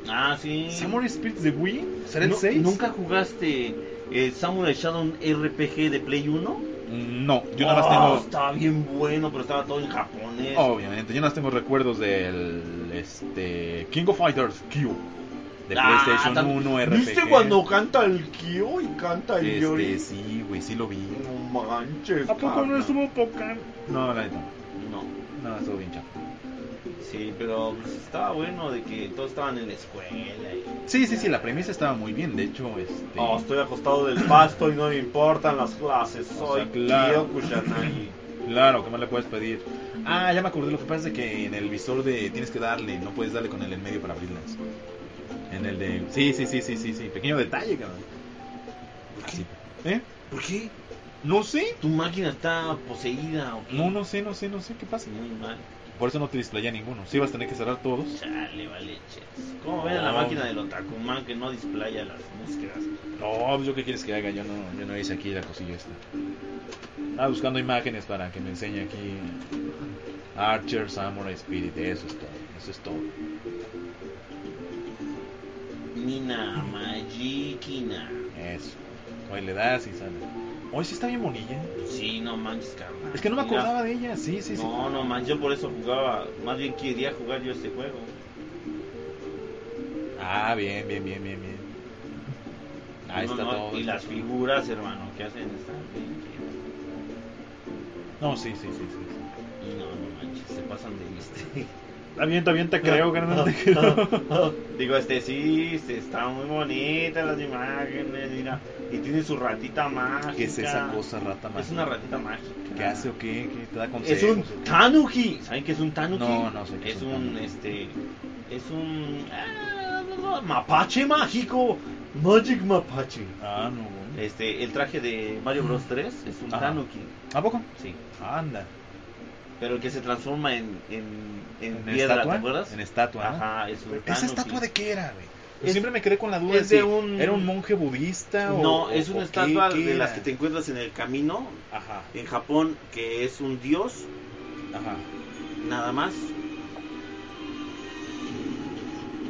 Ah, sí. Samurai Spirits de Wii. ¿Será el No- 6? ¿Nunca jugaste el Samurai Shadow RPG de Play 1? No, yo nada más Oh, tengo. Estaba bien bueno, pero estaba todo en japonés. Obviamente, yo nada más tengo recuerdos del este King of Fighters Q de Ah, PlayStation tam- 1 RPG. ¿Viste cuando canta el Kyo y canta el Este, Yori? sí, güey, sí lo vi. No manches. ¿A poco no estuvo poca? No, la neta. No. No, estuvo bien chato. Sí, pero pues, estaba bueno de que todos estaban en la escuela. Y... Sí, sí, sí, la premisa estaba muy bien. De hecho, este. Oh, estoy acostado del pasto y no me importan las clases. O Soy sea, claro. Claro, ¿qué más le puedes pedir? Ah, ya me acordé. Lo que pasa es que en el visor de. Tienes que darle, no puedes darle con el en medio para abrirlas. En el de. Sí, sí, sí, sí, sí, sí. Pequeño detalle, cabrón. Así. ¿Eh? ¿Por qué? No sé. ¿Tu máquina está poseída o qué? No, no sé, no sé, no sé qué pasa. Muy mal. Por eso no te displaya ninguno. Sí vas a tener que cerrar todos. Chale, vale, ches. ¿Cómo ven a la máquina del Otakuman que no displaya las búsquedas? No, pues yo qué quieres que haga. Yo no, yo no hice aquí la cosilla esta. Estaba buscando imágenes para que me enseñe aquí. Archer, Samurai, Spirit. Eso es todo. Eso es todo. Mina Magikina. Eso. Hoy le das y sale. Hoy sí está bien bonilla. Sí, no manches, cabrón. Es que no me Mira, acordaba de ella. Sí, sí, sí. No, no manches, yo por eso jugaba. Más bien quería jugar yo este juego. Ah, bien, bien, bien, bien, bien. Ahí No, está no, todo. Y las figuras, hermano, que hacen están bien chidas. No, sí, sí, sí, sí. Y no, no manches, se pasan de este. (laughs) Está bien, bien, te creo, carnal, te creo. (laughs) Digo, este sí, este, está muy bonita las imágenes, mira. Y tiene su ratita mágica. ¿Qué es esa cosa, rata Es mágica? una ratita mágica. ¿Qué hace o qué? ¿Qué te da Es consejos? un o qué? tanuki. ¿Saben qué es un tanuki? No, no sé qué es es un un, tanuki. este, es un ah, mapache mágico. Magic mapache. Ah, no. Este, el traje de Mario Bros 3 es un Ajá. tanuki. ¿A poco? Sí. Anda. Pero el que se transforma en, en, en ¿En piedra, estatua? ¿te acuerdas? En estatua. Ajá, es un ¿Esa estatua de qué era, güey? Yo Es- siempre me quedé con la duda es de si un- era un monje budista o No, o- es una o estatua qué de las que te encuentras en el camino Ajá, en Japón, que es un dios, ajá. nada más.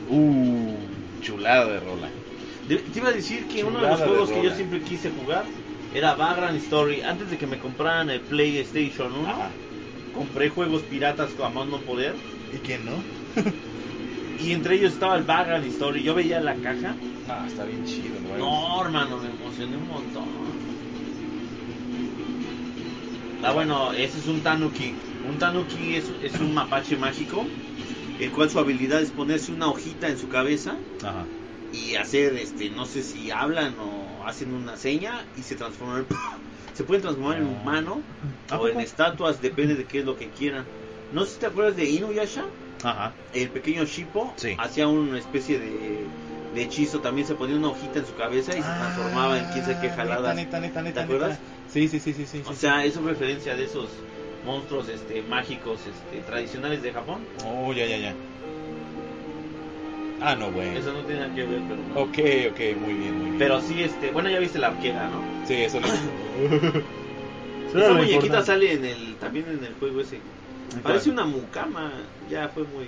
Uh, chulada de rola. De- te iba a decir que uno de los de juegos que yo siempre quise jugar era Vagrant Story. Antes de que me compraran el PlayStation 1, Ajá. Compré juegos piratas a más no poder. ¿Y quién no? (laughs) Y entre ellos estaba el Vagrant Story. Yo veía la caja. Ah, está bien chido, ¿no? No, hermano, me emocioné un montón. Ah, bueno, ese es un Tanuki. Un Tanuki es, es un mapache mágico, el cual su habilidad es ponerse una hojita en su cabeza Ajá. y hacer, este, no sé si hablan o hacen una seña y se transforman. en- (laughs) Se pueden transformar en Ah. humano ¿A o en estatuas, depende de qué es lo que quieran. No sé si te acuerdas de Inuyasha, Ajá. el pequeño Shippo, Sí. hacía una especie de, de hechizo, también se ponía una hojita en su cabeza y se transformaba en quién sabe qué Ah, jaladas. Neta, neta, neta, ¿Te acuerdas? Sí, sí, sí, sí, sí. O sí. sea, es una referencia de esos monstruos este, mágicos este, tradicionales de Japón. Oh, ya, ya, ya. Ah, no, güey. Eso no tiene nada que ver, pero no. Ok, ok, muy bien, muy bien. Pero sí, este, bueno, ya viste la arquera, ¿no? Sí, eso no. (laughs) Esa muñequita sale en el, también en el juego ese. Parece una mucama, ya fue muy,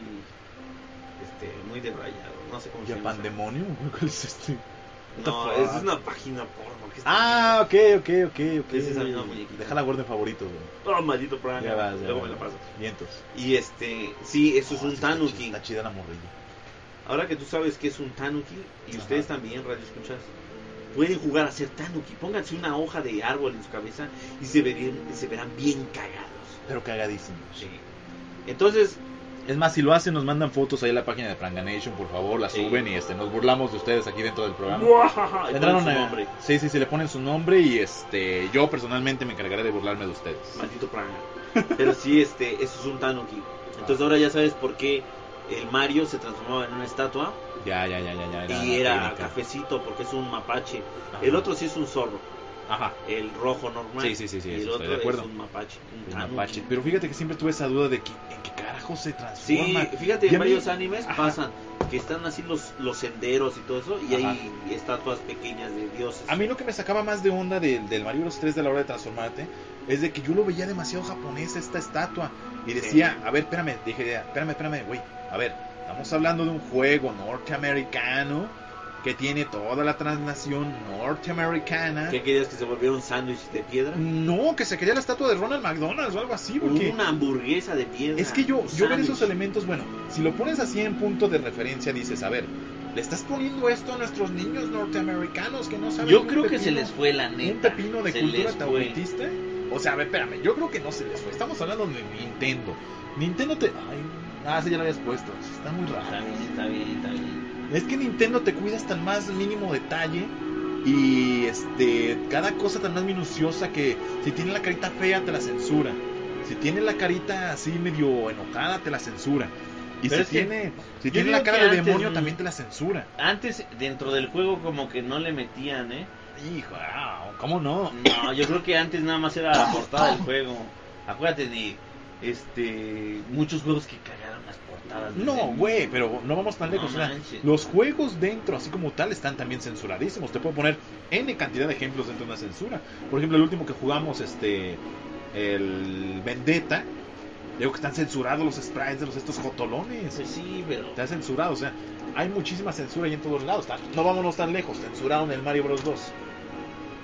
este, muy debrayado, no sé cómo se ¿Ya llama. pandemonio? (laughs) ¿Cuál es este? No, es una página porno. que está- Ah, ok, ok, ok, ok. Es esa misma muñequita. Déjala guardo en favoritos, güey. Oh, maldito Prime. Ya vas, ya Luego vas. me la pasas. Vientos. Y este, sí, eso es Oh, un está tanuki. chida- Está chida la morrilla. Ahora que tú sabes que es un tanuki, y Ajá. ustedes también, radio escuchas, pueden jugar a ser tanuki. Pónganse una hoja de árbol en su cabeza y se, verían- se verán bien cagados. Pero cagadísimos. Sí. Entonces, Es más, si lo hacen, nos mandan fotos ahí a la página de Pranganation, por favor, la Sí. suben y este, nos burlamos de ustedes aquí dentro del programa. Tendrán su nombre. Sí, sí, sí, le ponen su nombre y este, yo personalmente me encargaré de burlarme de ustedes. Maldito prana. Pero sí, este, eso es un tanuki. Entonces ahora ya sabes por qué el Mario se transformaba en una estatua Ya, ya, ya, ya, ya. y era cafecito porque es un mapache. Ajá. El otro sí es un zorro, Ajá. el rojo normal. Sí, sí, sí, sí, y el otro de acuerdo. es un mapache. Un tanuki. mapache. Pero fíjate que siempre tuve esa duda de que, en qué carajo se Sí, transforma. fíjate, Y a en mí- varios animes Ajá. pasan que están así los, los senderos y todo eso, y Ajá. hay estatuas pequeñas de dioses. A mí lo que me sacaba más de onda del, del Mario Bros 3 de la hora de transformarte es de que yo lo veía demasiado japonés esta estatua y decía, a ver, espérame, dije, espérame, espérame, güey, a ver, estamos hablando de un juego norteamericano que tiene toda la transnación norteamericana. ¿Qué querías que se volviera un sándwich de piedra? No, que se quería la estatua de Ronald McDonald o algo así, porque Una hamburguesa de piedra. es que yo, yo ver esos elementos, bueno, si lo pones así en punto de referencia, dices, a ver, le estás poniendo esto a nuestros niños norteamericanos que no saben Yo creo que se les fue la neta. un pepino de se cultura taoísta. O sea, a ver, espérame, yo creo que no se les fue. Estamos hablando de Nintendo. Nintendo te. Ay, ah, sí, ya lo habías puesto. Está muy Está raro. bien, está bien, está bien. Es que Nintendo te cuida hasta el más mínimo detalle. Y este, cada cosa tan más minuciosa que si tiene la carita fea te la censura. Si tiene la carita así medio enojada te la censura. Y Pero si que tiene, si tiene la cara de demonio también te la censura. Antes, dentro del juego, como que no le metían, ¿eh? Hijo, ah, ¿cómo no? No, yo creo que antes nada más era la portada del juego. Acuérdate de este muchos juegos que cagaron las portadas. No, güey, pero no vamos tan No lejos. o sea, los juegos dentro, así como tal, están también censuradísimos. Te puedo poner N cantidad de ejemplos dentro de una censura. Por ejemplo, el último que jugamos, este, el Vendetta, digo que están censurados los sprites de los estos jotolones. Pues sí, pero Está censurado, o sea, hay muchísima censura ahí en todos lados. No vámonos tan lejos, censuraron el Mario Bros 2.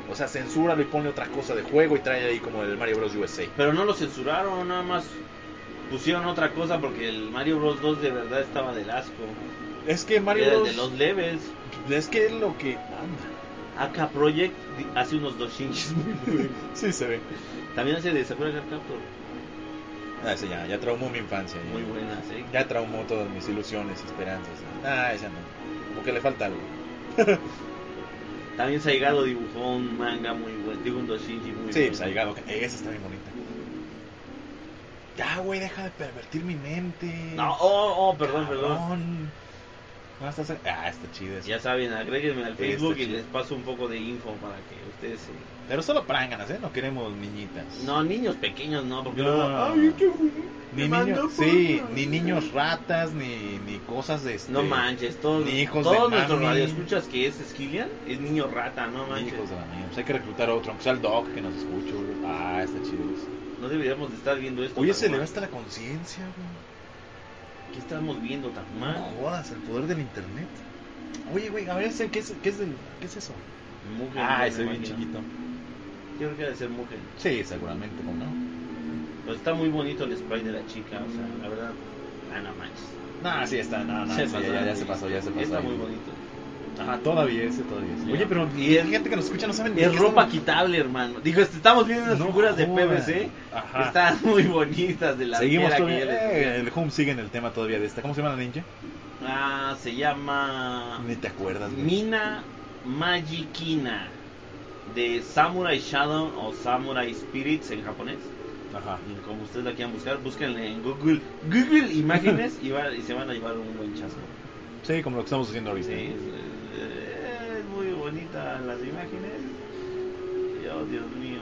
O sea, censúralo y ponle otra cosa de juego y trae ahí como el Mario Bros. USA. Pero no lo censuraron, nada más pusieron otra cosa porque el Mario Bros 2 de verdad estaba del asco. Es que Mario Era Bros. de los levels. Es que es lo que. Anda. AK Project hace unos dos buenos. (laughs) Sí, se ve. También hace de Sakura Card. Ah, ese ya, ya traumó mi infancia. ya. Muy buenas, ¿eh? Ya traumó todas mis ilusiones, esperanzas. Ah, esa no. Como que le falta algo. (laughs) También Saigado dibujó un manga muy bueno. Digo, un doshinji muy Sí, bueno. pues ahí Gado, que- Esa está bien bonita. Ya, güey, deja de pervertir mi mente. No, oh, oh, perdón, perdón. No, estás- Ah, está chido eso. Ya saben, agréguenme al Está Facebook y les paso un poco de info para que ustedes se... Pero solo pránganas, ¿eh? No queremos niñitas. No, niños pequeños no, porque No. luego... Ay, qué Ni niños, sí, ni niños ratas, ni, ni cosas de este, No manches, todos, Ni hijos todos de nuestros radioescuchas que es Skillian es niño rata, no manches. hijos de la mía. Pues hay que reclutar otro, aunque sea el Doc que nos escuche. Ah, está chido eso. No deberíamos de estar viendo esto. Oye, se le va hasta la conciencia, güey. ¿Qué estamos viendo, Takuma? No jodas, el poder del internet. Oye, güey, a ver, ¿qué es, qué es, qué es eso? Mugen, Ah, ese bien imagino. chiquito. Yo creo que debe ser Mugen. Sí, seguramente, ¿cómo no? Pero está muy bonito el spray de la chica, o sea, la verdad... Ah, no manches. No, sí está, no, no, sí, pasó, ya, ya sí. se pasó, ya se pasó. Está ahí. muy bonito. Ah, todavía ese, todavía ese. Oye, pero Y es- hay gente que nos escucha no saben ni Es ropa quitable, hermano. Digo, este, estamos viendo unas No figuras de. PVC. Ajá. que Están muy bonitas de la Seguimos todavía. eh, el home sigue en el tema todavía de esta. ¿Cómo se llama la ninja? Ah, se llama Ni te acuerdas, güey. Mina Magikina de Samurai Shadow o Samurai Spirits en japonés. Ajá. Y como ustedes la quieran buscar, búsquenle en Google, Google Imágenes (laughs) y, va- y se van a llevar un buen chasco. Sí, como lo que estamos haciendo ahorita. Sí, es, las imágenes. Oh, Dios mío.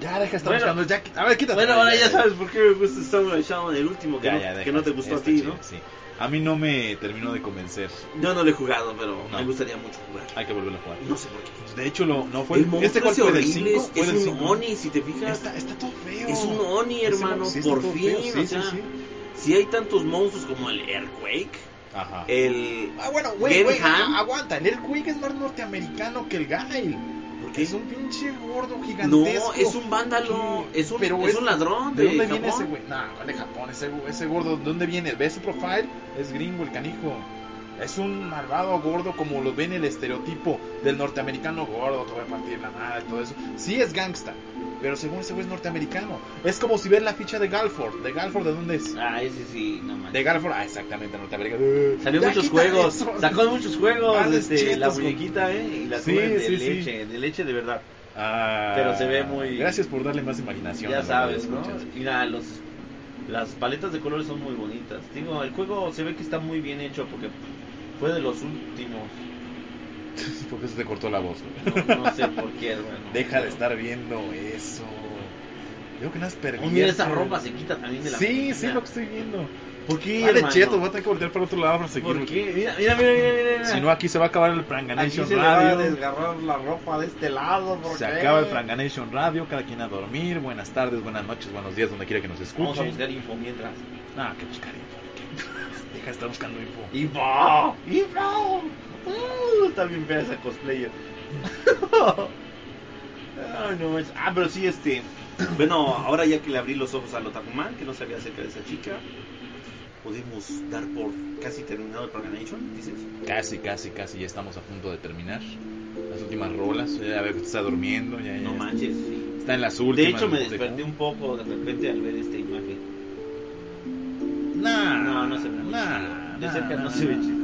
Ya, deja de estar Bueno. buscando. Ya, a ver, quítate. Bueno, ahora ya sabes por qué me gusta Samurai Shadow, el último que, Ya, no, ya, deja, que no te gustó a ti, chido, ¿no? Sí. A mí no me terminó de convencer. Yo no lo he jugado, pero No. me gustaría mucho jugar. Hay que volverlo a jugar. No sé por qué. De hecho, lo, no fue el monstruo ¿Este ese fue del horrible 5? es, es un 5. Oni, si te fijas. Está, está todo feo. Es un Oni, hermano, sí por fin. sí, o sea, sí. si hay tantos monstruos como el Earthquake, Ajá. el... Ah, bueno, güey, güey, aguanta. El Quick es más norteamericano que el Gail. ¿Por qué? Es un pinche gordo No, gigantesco. es un vándalo, es un, Pero es un ladrón ¿De de, dónde viene ese güey? No, ¿cuál de Japón? Ese, ese gordo, ¿de dónde viene? ¿Ves su profile? Es gringo el canijo. Es un malvado gordo como lo ven el estereotipo del norteamericano gordo, a partir la madre, todo eso. Sí es gangsta, pero según ese güey es norteamericano. Es como si ves la ficha de Galford. ¿De Galford de dónde es? Ah, ese sí, no manches. De Galford, ah, exactamente, norteamericano. Salió Ya muchos juegos, eso. sacó muchos juegos, este, la muñequita, ¿eh? Y las Sí, de sí, sí. leche, de leche de verdad. Ah, Pero se ve muy- Gracias por darle más imaginación. Ya sabes, ¿no? Mira, los, las paletas de colores son muy bonitas. Digo, el juego se ve que está muy bien hecho porque fue de los últimos. (laughs) Porque se te cortó la voz. güey. No, no sé por qué, hermano. Deja de Pero- estar viendo eso. Veo que no has perdido. Mira, esa ropa se quita también de la Sí, sí, lo que estoy viendo. ¿Por qué, Vale, hermano? cheto, voy a tener que voltear para otro lado para seguir. ¿Por qué? Mira, mira, mira, mira, mira. Si no, aquí se va a acabar el Aquí Pranganation se le va a Radio. desgarrar la ropa de este lado. ¿por Se qué? acaba el Pranganation Radio, cada quien a dormir. Buenas tardes, buenas noches, buenos días, donde quiera que nos Vamos a escuchen. buscar info mientras. Ah, que buscar info. Deja de estar buscando info. ¡Info! ¡Info! Uh, está bien fea esa cosplayer. (laughs) Ay, no manches. Ah, pero sí, este. (clears throat) Bueno, ahora ya que le abrí los ojos al Otakuman, que no sabía acerca de esa chica, podemos dar por casi terminado el Programation, dices. Casi, casi, casi, ya estamos a punto de terminar. Las últimas rolas, ya veo que está durmiendo, ya, ya No manches, sí. está en las De últimas. hecho, me de- desperté un poco de repente al ver esta imagen. Nah, No, no se ve muy nah, chido. De nah, cerca no se ve chido.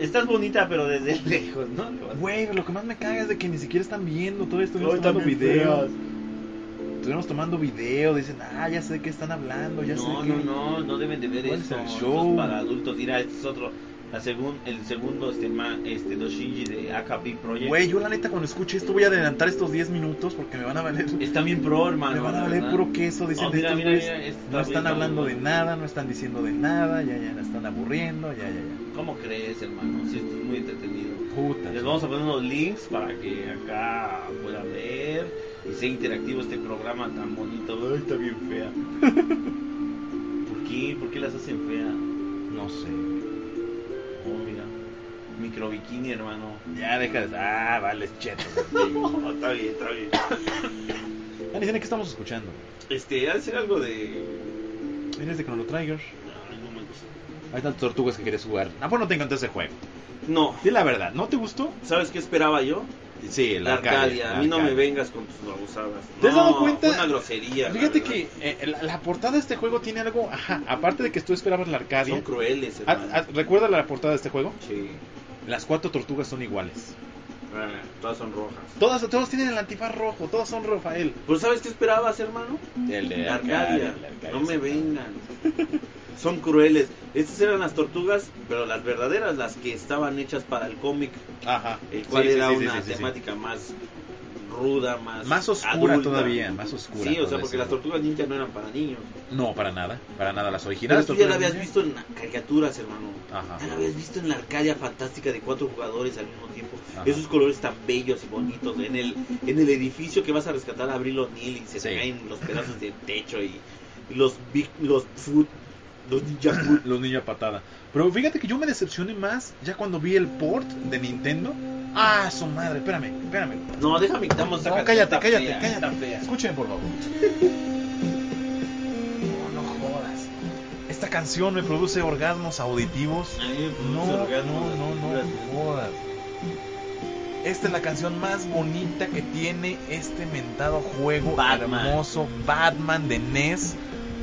Estás bonita, pero desde (laughs) lejos, ¿no? Güey, lo que más me caga es de que ni siquiera están viendo, todavía estuvimos tomando también video. feas. Estuvimos tomando video, dicen, ah, ya sé de qué están hablando, ya no, sé no, que... no, no deben de ver ¿Cuál esto. es el esto show? es para adultos. Mira, este es otro. La segun, el segundo este, ma, este Doshinji de AKB Project. Güey, yo la neta cuando escuche esto voy a adelantar estos 10 minutos porque me van a valer... Está bien pro, hermano. Me van a valer puro queso, dicen Oh, de mira, estos mira, güeyes. mira, está No están bien, hablando de nada, no están diciendo de nada, ya, ya, la están aburriendo, ya, ya, ya. ¿Cómo crees, hermano? Si esto es muy entretenido. Puta. Les vamos a poner unos links para que acá puedan ver y sea interactivo este programa tan bonito. Ay, está bien fea. (laughs) ¿Por qué? ¿Por qué las hacen fea? No sé. Micro bikini, hermano. Ya deja de... Ah, vale, cheto. (laughs) No, está bien, está bien. Dani, ¿qué estamos escuchando? Este, ha de ser algo de. Vienes de Chrono Trigger. No, no me gusta. Hay tantas tortugas que quieres jugar. ¿A poco no te encantó ese juego? No, Di la verdad, ¿no te gustó? ¿sabes qué esperaba yo? Sí, La Arcadia. A mí no me vengas con tus babosadas. ¿Te has No, dado cuenta? una grosería. la Fíjate que eh, la, la portada de este juego tiene algo, ajá, aparte de que tú esperabas la Arcadia. Son crueles, Ah, hermano. ah, ¿Recuerda la portada de este juego? Sí. Las cuatro tortugas son iguales. Todas son rojas. Todas, todos tienen el antifaz rojo, todas son Rafael. ¿Pero sabes qué esperabas, hermano? El de La Arcadia, Arcadia. el de Arcadia, No me vengan. Son crueles. Estas eran las tortugas, pero las verdaderas, las que estaban hechas para el cómic, Ajá. el cual Sí, era sí, sí, una sí, sí, sí. temática más ruda, más Más oscura adulta. todavía, más oscura. Sí, o sea, porque eso. las tortugas ninja no eran para niños. No, para nada, para nada. Las Pero originales tú ya la habías ninja- visto en caricaturas, hermano. Ajá. Ya la habías visto en la Arcadia fantástica de cuatro jugadores al mismo tiempo. Ajá. Esos colores tan bellos y bonitos. En el, en el edificio que vas a rescatar a Abril O'Neill y se Sí. caen los pedazos del techo y, y los big, los food, los ninja. Los niños a patada. Pero fíjate que yo me decepcioné más ya cuando vi el port de Nintendo. Ah, su madre, espérame, espérame. No, déjame quitamos esa No, canción cállate, cállate, fea, cállate. tan fea. Escúcheme, por favor. No, no jodas. Esta canción me produce orgasmos auditivos. A mí me produce No, no, no, no jodas. Esta es la canción más bonita que tiene este mentado juego Batman. hermoso, Batman de NES.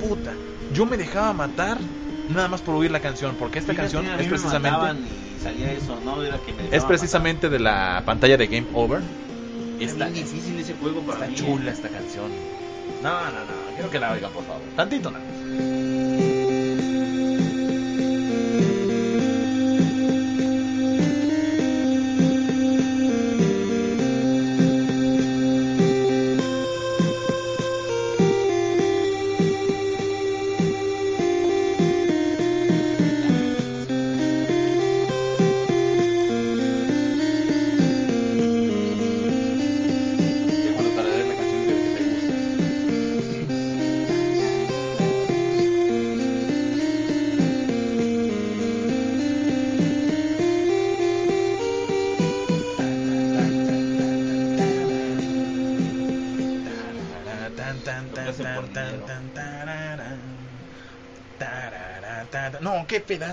Puta, yo me dejaba matar nada más por oír la canción, porque esta Fíjate, canción es precisamente es precisamente de la pantalla de Game Over. Está, difícil ese juego para está mí. chula esta canción. No, no, no, quiero que la oigan, por favor. Tantito nada.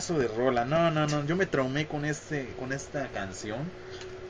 Pedazo de rola. No, no, no. Yo me traumé con este, con esta canción.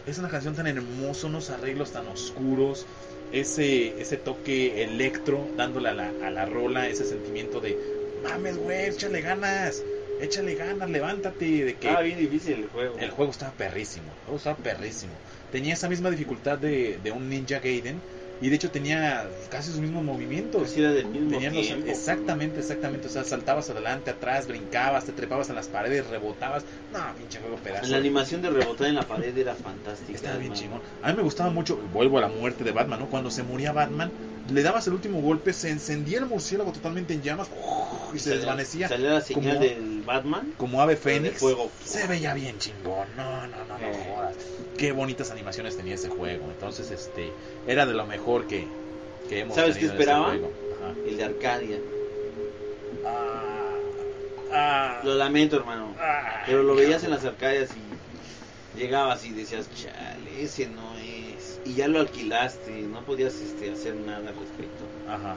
Es una canción tan hermosa, unos arreglos tan oscuros, ese, ese toque electro dándole a la, a la rola, ese sentimiento de mames, güey, échale ganas, échale ganas, levántate, de que Estaba bien difícil el juego. el juego estaba perrísimo, el juego estaba perrísimo. Tenía esa misma dificultad de, de un Ninja Gaiden y de hecho tenía casi sus mismos movimientos. Casi era del mismo Tenían los- exactamente, exactamente. O sea, saltabas adelante, atrás, brincabas, te trepabas en las paredes, rebotabas. No, pinche juego pedazo. La animación de rebotar en la pared era fantástica. Estaba bien chingón. A mí me gustaba mucho, vuelvo a la muerte de Batman, ¿no? Cuando se moría Batman, le dabas el último golpe, se encendía el murciélago totalmente en llamas y se desvanecía Salía la señal como- del Batman. como ave fénix. fuego. Se veía bien chingón. No, no, no, no Eh. jodas. Qué bonitas animaciones tenía ese juego. Entonces, este, era de lo mejor que, que hemos ¿Sabes qué esperaba? El de Arcadia. Ah, ah, Lo lamento, hermano. ah, Pero lo veías en las Arcadias y llegabas y decías, chale, ese no. Y ya lo alquilaste, no podías este, hacer nada al respecto. Ajá.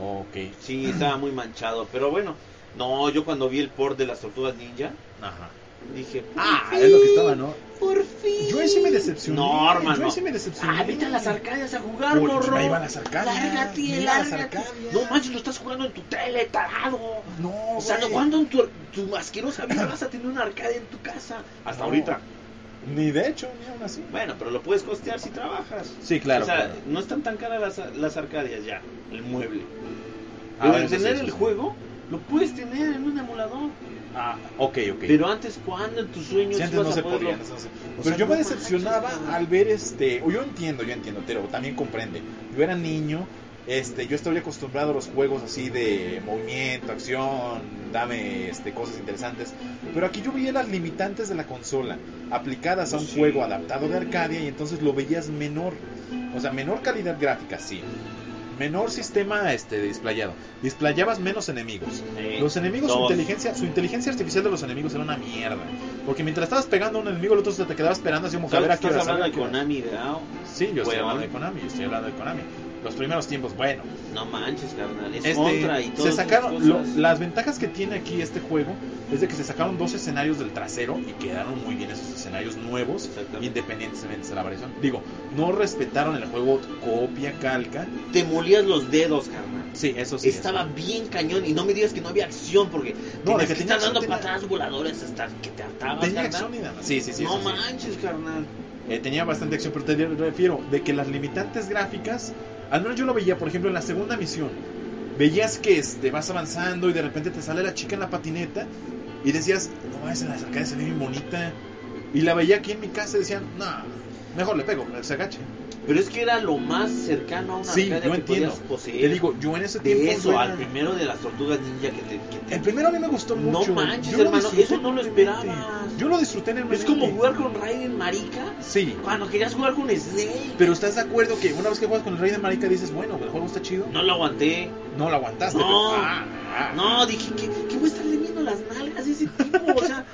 Ok. Sí, estaba muy manchado. Pero bueno, no, yo cuando vi el port de las tortugas ninja, Ajá. dije, Ah, es lo que estaba, ¿no? por fin. Yo ahí sí me decepcioné. No, hermano. Yo ahí sí me decepcioné. Ah, vete a las Arcadias a jugar, Uy, morro. me iba a las Arcadias, Lárgate, me iba a las lárgate. Arcadias. No manches, lo estás jugando en tu tele, tarado. No, O sea, güey. ¿cuándo en tu, tu asquerosa vida vas a tener una arcadia en tu casa? Hasta No. ahorita. Ni de hecho, ni aún así. Bueno, pero lo puedes costear si trabajas. Sí, claro. o sea, claro. no están tan caras las, las arcadias ya, el mueble. Ah, Pero sí, tener el sí. juego, lo puedes tener en un emulador. Ah, ok, ok. Pero antes, ¿cuándo en tus sueños Sí, antes no se podía. no Pero sea, yo me decepcionaba manches, al ver este. o Yo entiendo, yo entiendo, pero también comprende. Yo era niño, este, yo estoy acostumbrado a los juegos así de movimiento, acción, dame este, cosas interesantes. Pero aquí yo veía las limitantes de la consola aplicadas a un Sí. juego adaptado de Arcadia y entonces lo veías menor. O sea, menor calidad gráfica, sí. menor sistema este displayado. Displayabas menos enemigos. Los enemigos, su inteligencia, su inteligencia artificial de los enemigos era una mierda. Porque mientras estabas pegando a un enemigo, el otro se te quedaba esperando así como que a ver a qué Estás hablando de. Konami, ¿verdad? Sí, yo estoy hablando de Konami, yo estoy hablando de Konami. Los primeros tiempos, bueno. No manches, carnal. Es Este, contra y todo. se sacaron lo- las ventajas que tiene aquí este juego es de que se sacaron dos escenarios del trasero y quedaron muy bien esos escenarios nuevos independientemente de la variación digo no respetaron el juego copia calca Te molías los dedos, carnal. sí eso sí Estaba eso. bien cañón y no me digas que no había acción porque No, de que que están dando tenía- patadas voladoras hasta que te hartabas, tenía carnal. acción y nada sí sí sí no eso sí. manches, carnal. Eh, tenía bastante acción pero te refiero de que las limitantes gráficas al menos yo lo veía por ejemplo en la segunda misión veías que este, vas avanzando y de repente te sale la chica en la patineta y decías, no mames, en las arcades se ve bonita. Y la veía aquí en mi casa y decían, no, mejor le pego, se agache. Pero es que era lo más cercano a una Sí, yo que entiendo. podías poseer. Te digo, yo en ese de tiempo. eso yo al primero de las tortugas ninja que te, que te- El primero a mí me gustó No mucho. manches, Yo lo hermano, eso no lo esperabas. Yo lo disfruté en el Es como jugar con Raiden Marica Sí, cuando querías jugar con Snake. pero ¿estás de acuerdo que una vez que juegas con el de Marica dices, bueno, el juego está chido? No lo aguanté. No lo aguantaste. No. pero- ah, ah. No, dije, ¿qué, qué voy a estarle viendo las nalgas a ese tipo? O sea,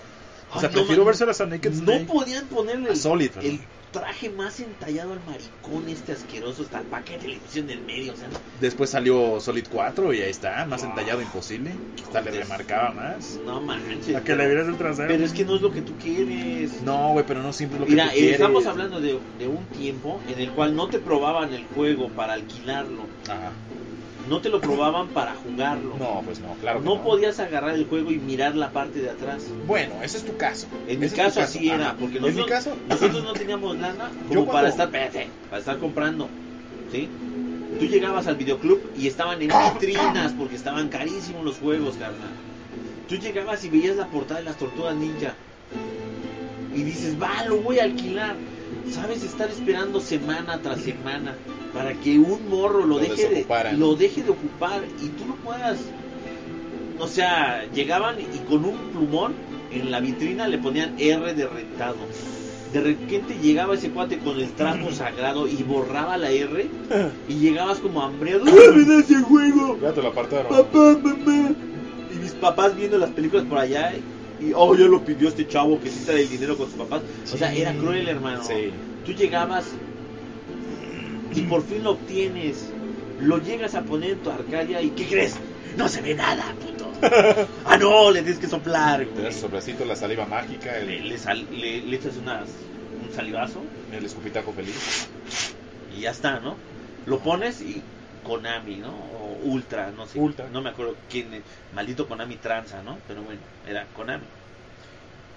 O sea, ay, no prefiero man- verse a Naked No podían ponerle el, Solid, perdón. el traje más entallado al maricón este asqueroso, hasta el paquete de televisión del medio, o sea, Después salió Solid 4 y ahí está, más Ah. entallado imposible. Hasta le remarcaba más. no manches. A que le vieras el trasero. Pero es que no es lo que tú quieres. No, güey, pero no siempre es lo que Mira, tú eh, quieres. estamos hablando de, de un tiempo en el cual no te probaban el juego para alquilarlo, Ajá. No te lo probaban para jugarlo. No, pues no, claro. No podías agarrar el juego y mirar la parte de atrás. Bueno, ese es tu caso. En mi caso así Ajá. era, porque En mi nosotros, caso, nosotros no teníamos lana como Yo para estar, espérate, para estar comprando, ¿sí? Tú llegabas al videoclub y estaban en vitrinas porque estaban carísimos los juegos, carnal. Tú llegabas y veías la portada de las Tortugas Ninja y dices, va, lo voy a alquilar. Sabes estar esperando semana tras semana para que un morro lo, Lo deje de lo deje de ocupar y tú lo puedas o sea, llegaban y con un plumón en la vitrina le ponían R de rentado. De repente llegaba ese cuate con el trapo (laughs) sagrado y borraba la R (laughs) y llegabas como hambriado. ¡Ah, me da ese juego! Papá, mamá. Y mis papás viendo las películas por allá y, oh, ya lo pidió este chavo que trae el dinero con sus papás. O sea, era cruel, hermano. Sí. Tú llegabas y por fin lo obtienes. Lo llegas a poner en tu Arcadia y ¿qué crees? No se ve nada, puto. (laughs) ah, no, le tienes que soplar, Te güey. das sobrecito, la saliva mágica, Le, le sal- le- le echas unas, un salivazo el escupitajo feliz. y ya está, ¿no? Lo pones y Konami, ¿no? O Ultra, no sé. Ultra. No me acuerdo quién. eh, Maldito Konami tranza, ¿no? Pero bueno, era Konami.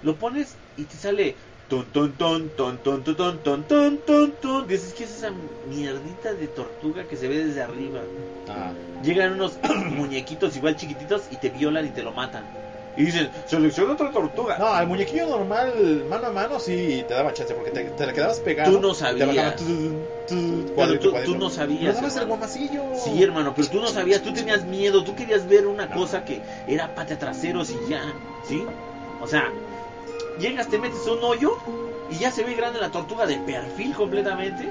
Lo pones y te sale. Ton, ton, ton, ton, ton, ton, ton, ton, ton, ton, ton. Dices, ¿qué es esa mierdita de tortuga que se ve desde arriba? Ah, Llegan unos muñequitos igual chiquititos y te violan y te lo matan. Y dicen, selecciona otra tortuga. No, al muñequillo normal, mano a mano, sí te daba chance porque te, te le quedabas pegado. Tú no te sabías. tu- Pero cuadrito, tú, cuadrito. tú no sabías. Dabas el guamacillo. Sí, hermano, pero tú no sabías, tú tenías miedo, tú querías ver una cosa que era pata traseros y ya, ¿sí? O sea, llegas, te metes un hoyo y ya se ve grande la tortuga de perfil completamente.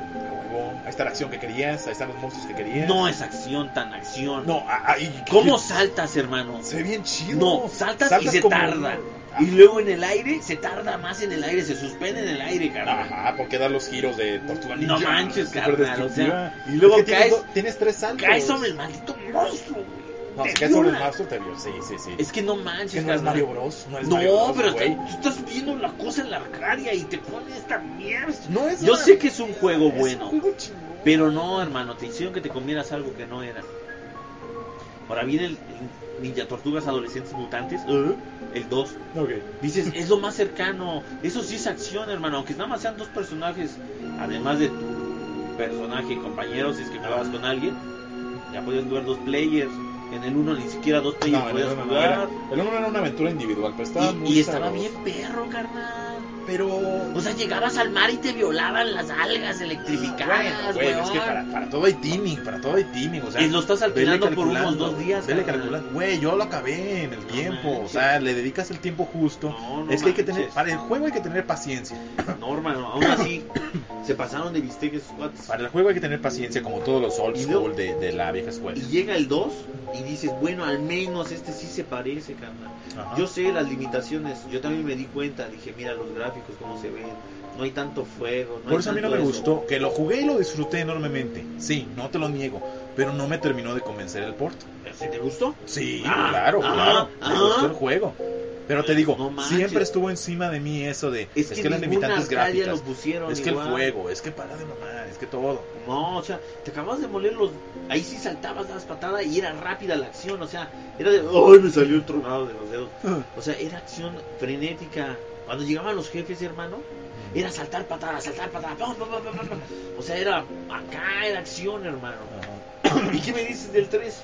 A huevo. Ahí está la acción que querías, ahí están los monstruos que querías. No es acción tan acción. No, ah, ah, ¿Cómo saltas, hermano? Se ve bien chido. No, saltas, y se tarda. Ah. Y luego en el aire se tarda más en el aire, se suspende en el aire, carnal. Ajá, porque da los giros de Tortuga Ninja. No manches, carnal, o destructiva. sea, y luego tienes tres saltos. Caes sobre el maldito monstruo, güey. No, Te si caes sobre el te vio. Sí, sí, sí. Es que no Es manches, que no es. Mario Bros. No es No, Mario Bros, pero güey. te- tú estás viendo la cosa en la arcadia y te pone esta mierda. No es Yo una- sé que es un juego es bueno, un juego chingón. pero no, hermano, te hicieron que te comieras algo que no era. Ahora viene el Ninja Tortugas Adolescentes Mutantes, ¿eh? el 2. Ok. Dices, es lo más cercano. Eso sí es acción, hermano. Aunque nada más sean dos personajes, además de tu personaje y compañero, si es que jugabas con alguien, ya podías jugar dos players. En el uno ni siquiera dos players No, podías no jugar. era, el uno era una aventura individual, pero estaba Y, muy y estaba sabroso. bien perro, carnal. Pero. O sea, llegabas al mar y te violaban las algas bueno, electrificadas, güey, es que para, para todo hay teaming, para todo hay teaming, o sea. Y lo estás alquilando por unos dos días, Vele carnal. calculando. Güey, yo lo acabé en el tiempo, o sea, le dedicas el tiempo justo. No, no es que hay que tener, para el juego hay que tener paciencia. No, hermano, aún así, Se pasaron de bistec esos cuates. Para el juego hay que tener paciencia como todos los old school de, de la vieja escuela. Y llega el 2 y dices, bueno, al menos este sí se parece, carnal. Ajá. Yo sé las limitaciones, yo también me di cuenta, dije, mira los gráficos, cómo se ven, no hay tanto fuego. No Por eso a mí no me eso. gustó, que lo jugué y lo disfruté enormemente. Sí, no te lo niego, pero no me terminó de convencer el port. ¿Sí ¿Te gustó? Sí, Ah, claro, ah, claro. Me ah. gustó el juego. Pero te digo, No siempre estuvo encima de mí eso de Es, es, que, que, las limitantes gráficas, lo pusieron es que el igual. juego, es que para de mamar, es que todo. No, o sea, te acabas de moler los... Ahí sí saltabas, dabas patada y era rápida la acción, o sea, era de... ¡Ay, me salió el tronado de los dedos! O sea, era acción frenética. Cuando llegaban los jefes, hermano, era saltar patada, saltar patada. pam, pam, pam. O sea, era acá, era acción, hermano. ¿Y qué me dices del 3?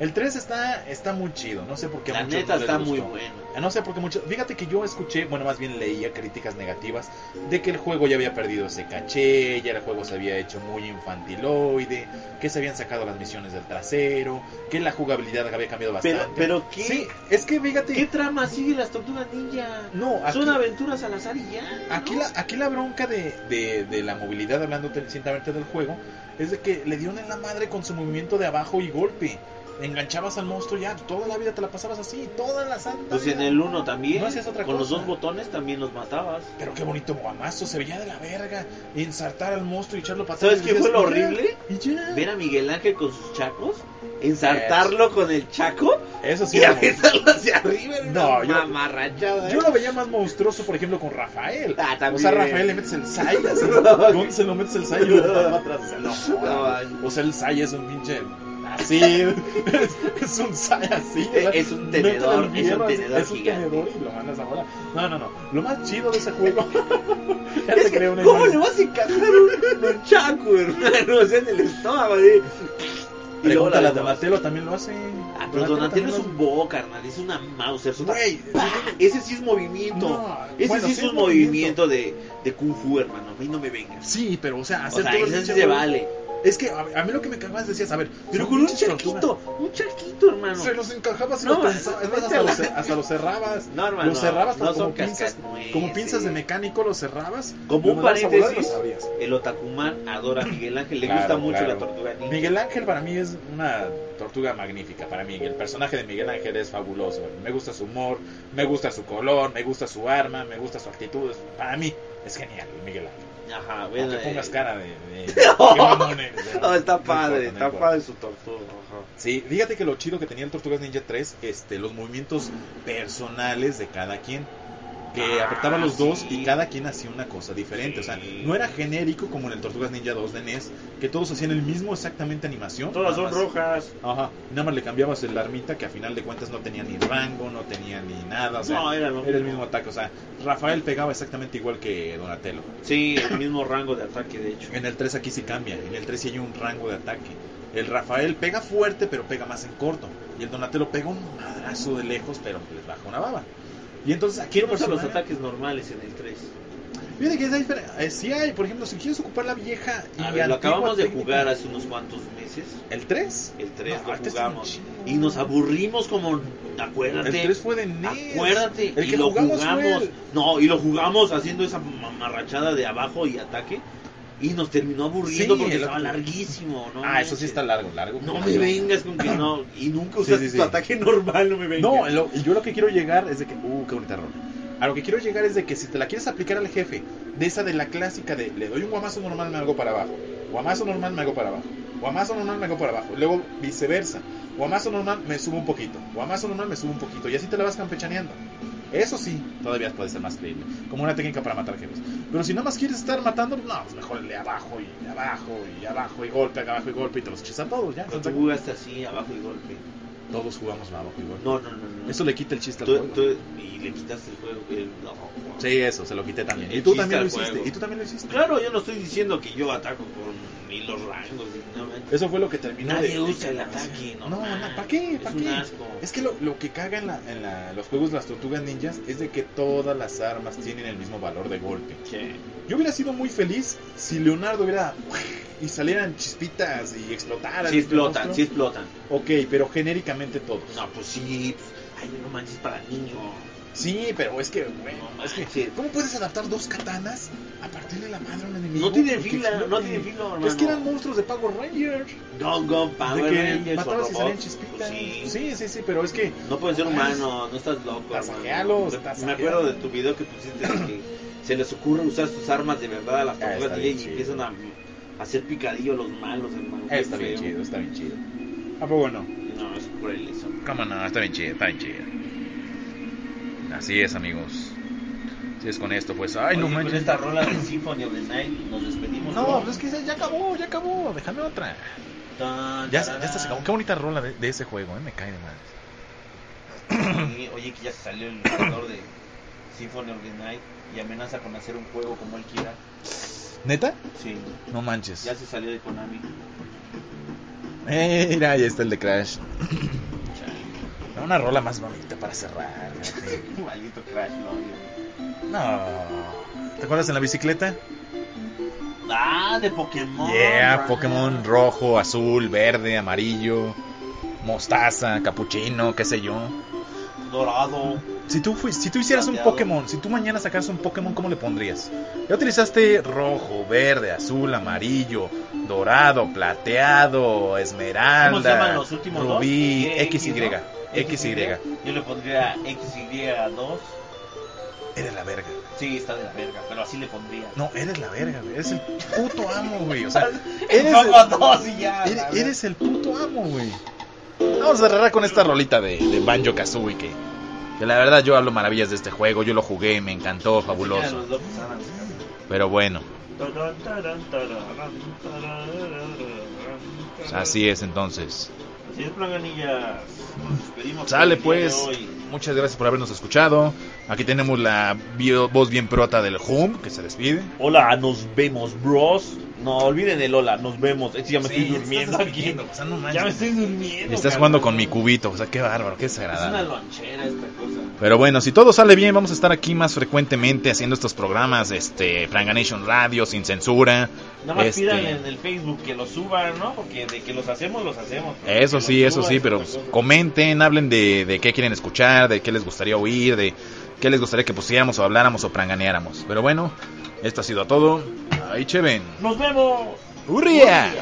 El 3 está, está muy chido, no sé por qué La neta no está muy bueno. No sé por qué mucho. Fíjate que yo escuché, bueno, más bien leía críticas negativas de que el juego ya había perdido ese caché, ya el juego se había hecho muy infantiloide, que se habían sacado las misiones del trasero, que la jugabilidad había cambiado bastante. pero ¿qué, Sí, es que fíjate. ¿qué trama sigue las tortugas ninja? No, aquí, Son aventuras al azar y ya. aquí, la, aquí la bronca de, de, de la movilidad, hablando recientemente del juego, es de que le dieron en la madre con su movimiento de abajo y golpe. Enganchabas al monstruo ya, toda la vida te la pasabas así, toda la santa. Pues en vida. el 1 también, No hacías otra con los cosa. dos botones también los matabas. Pero qué bonito guamazo, se veía de la verga. Ensartar al monstruo y echarlo para ¿Sabes qué fue lo horrible? Ver a Miguel Ángel con sus chacos, ensartarlo con el chaco Eso sí. y aventarlo hacia arriba. No, yo- mamarrachada. Yo lo veía más monstruoso, por ejemplo, con Rafael. Ah, O también. sea, a Rafael le metes el sai. (laughs) ¿Dónde se lo metes el sai? Y lo (laughs) atrás. O sea, no, No. O sea, el sai es un pinche. (laughs) Así. es un así. Es un tenedor, al es un así, tenedor Es un gigante. tenedor y lo mandas ahora. No, no, no. Lo más chido de ese juego. (laughs) ya te creo una ¿Cómo le vas a encajar un, un chaco, hermano? O sea, en el estómago, ¿eh? Y luego Pregúntale a la Donatello, también lo hace. Ah, pero Donatello es un bo, carnal, es una Mauser. es. Ese sí es movimiento. No, Ese bueno, sí es un movimiento de, de Kung Fu, hermano. A mí no me vengas. Sí, pero o sea, O hacer sea, todo ese sí se vale. Es que a, a mí lo que me cagaba es decías, a ver, Pero con un tortugas. charquito, un charquito, hermano. Se los encajabas y No, los pensabas. Es más, hasta los, hasta los cerrabas. No, hermano, los cerrabas no como, son pinzas, como pinzas de mecánico, los cerrabas. Como un paréntesis, el Otakumán adora a Miguel Ángel, le Claro, gusta mucho claro. la tortuga ninja. Miguel Ángel para mí es una tortuga magnífica. Para mí, el personaje de Miguel Ángel es fabuloso. Me gusta su humor, me gusta su color, me gusta su arma, me gusta su actitud. Para mí es genial Miguel Ángel. Ajá, bueno. Eh, pongas cara de. de- (laughs) ¿no? No, está padre, está padre su tortuga. Ajá. Sí, fíjate que lo chido que tenía el Tortugas Ninja 3, este, los movimientos personales de cada quien. Que Ah, apretaba los dos sí. y cada quien hacía una cosa diferente. O sea, no era genérico como en el Tortugas Ninja 2 de NES, que todos hacían el mismo exactamente animación. Todas son más- rojas. Ajá, nada más le cambiabas el armita que a final de cuentas no tenía ni rango, no tenía ni nada. O sea, No, era lo era el mismo. mismo ataque. O sea, Rafael pegaba exactamente igual que Donatello. Sí, el mismo rango de ataque, de hecho. En el 3 aquí sí cambia, en el 3 sí hay un rango de ataque. El Rafael pega fuerte, pero pega más en corto. Y el Donatello pega un madrazo de lejos, pero les baja una baba. Y entonces aquí ¿Quién el usa los ataques normales en el 3? Fíjate que es diferente. Eh, sí hay, por ejemplo, si quieres ocupar la vieja y A ver, lo acabamos de técnica- jugar hace unos cuantos meses. ¿El 3? El 3 No, lo jugamos. Y nos aburrimos como... El Acuérdate. 3 fue de NES. Acuérdate. El y que lo jugamos, jugamos. el- No, y lo jugamos haciendo esa mamarrachada de abajo y ataque. Y nos terminó aburriendo Sí, porque estaba larguísimo, ¿no? Ah, eso sí está largo, largo. No me vengas con que no. Y nunca Sí, usaste sí, sí. tu ataque normal, no me vengas. No, lo- yo lo que quiero llegar es de que. Uh, qué bonita rola. A lo que quiero llegar es de que si te la quieres aplicar al jefe, de esa de la clásica de le doy un guamazo normal, me hago para abajo. Guamazo normal, me hago para abajo. Guamazo normal, me hago para abajo. Luego viceversa. Guamazo normal, me subo un poquito. Guamazo normal, me subo un poquito. Y así te la vas campechaneando. Eso sí, todavía puede ser más creíble. Como una técnica para matar jefes. Pero si nada más quieres estar matando, no, pues mejor le abajo y abajo y abajo y golpe, abajo y golpe y te los a todos ya. Tú jugaste así, abajo y golpe. Todos jugamos abajo y golpe. No, no, no. no. Eso le quita el chiste al Tú- juego. tú- y le quitaste el juego. el- no. Sí, eso, se lo quité también. El Y tú también lo hiciste. juego. Y tú también lo hiciste. Claro, yo no estoy diciendo que yo ataco con ni los rangos. No. Eso fue lo que terminó Nadie de... usa el ataque, No, no. no, ¿para qué? Es ¿Para un qué? asco. Es que lo, lo que caga en, la, en la- los juegos de las tortugas ninjas es de que todas las armas tienen el mismo valor de golpe. Sí. Yo hubiera sido muy feliz si Leonardo hubiera y salieran chispitas y explotaran. Sí explotan, sí explotan. Ok, pero genéricamente todos. No, pues sí. pues, ay, no manches para niños. Sí, pero es que, bueno, No es que. ¿cómo puedes adaptar dos katanas a partirle la madre a un enemigo? No tiene y que fila, no explote? tiene fila, Es que hermano. eran monstruos de Power Rangers. Go, go, Power de que Rangers matabas y salían chispitas. Pues sí. sí, sí, sí, pero es que No pueden ser humanos, no estás loco. Tasajealos, hermano. tasajealos. Me acuerdo de tu video que pusiste de que se les ocurre usar sus armas de verdad a las Ah, tortugas y chido. empiezan a hacer picadillo a los malos, hermano. Qué está bien feo. chido, está bien chido. ¿A poco no? No, es cruel eso. ¿Cómo no? Está bien chido, está bien chido. Así es, amigos. Así es con esto, pues. Ay, no Oye, manches. Con esta rola de Symphony of the Night nos despedimos. No, pues es que ya acabó, ya acabó. Déjame otra. Tan, Ya, ya está, se acabó. Qué bonita rola de, de ese juego, ¿eh? Me cae de madre. Oye, que ya se salió el creador de Symphony of the Night y amenaza con hacer un juego como él quiera. ¿Neta? Sí, No manches. ya se salió de Konami. Eh, mira, ahí está el de Crash. (coughs) Una rola más bonita para cerrar. Maldito Crash, lo. No. ¿Te acuerdas en la bicicleta? Ah, de Pokémon. Yeah, right. Pokémon rojo, azul, verde, amarillo, mostaza, capuchino, qué sé yo. Dorado. Si tú, si tú hicieras un. Pokémon, si tú mañana sacaras un Pokémon, ¿cómo le pondrías? Ya utilizaste rojo, verde, azul, amarillo, dorado, plateado, esmeralda, ¿Cómo se llaman los últimos dos? rubí, X, XY. XY. Yo le pondría XY2. Eres la verga. Sí, está de la verga, pero así le pondría. No, eres la verga, güey. Eres el puto amo, güey. O sea, (laughs) eres el, dos y ya. eres el puto amo, güey. Vamos a cerrar con esta rolita de, de Banjo Kazooie que, que la verdad yo hablo maravillas de este juego. Yo lo jugué, me encantó, fabuloso. Pero bueno, pues así es entonces. Así es, Plaganillas. Nos despedimos. Sale de pues, hoy. muchas gracias por habernos escuchado. Aquí tenemos la bio- voz bien prota del Hum que se despide. Hola, nos vemos, bros. No olviden el hola, nos vemos. Es que ya me estoy durmiendo aquí. O sea, no manches. Ya me estoy durmiendo. Estás jugando con mi cubito, o sea, qué bárbaro, qué Es una desagradable. lonchera esta cosa. Pero bueno, si todo sale bien, vamos a estar aquí más frecuentemente haciendo estos programas, este, Franganation Radio, sin censura. Nada más Este- pidan en el Facebook que los suban, ¿no? Porque de que los hacemos, los hacemos. Eso sí, eso suban sí, pero pues, comenten, hablen de, de qué quieren escuchar, de qué les gustaría oír, de qué les gustaría que pusiéramos o habláramos o pranganeáramos. Pero bueno, esto ha sido todo. Ahí cheven. ¡Nos vemos! ¡Hurria!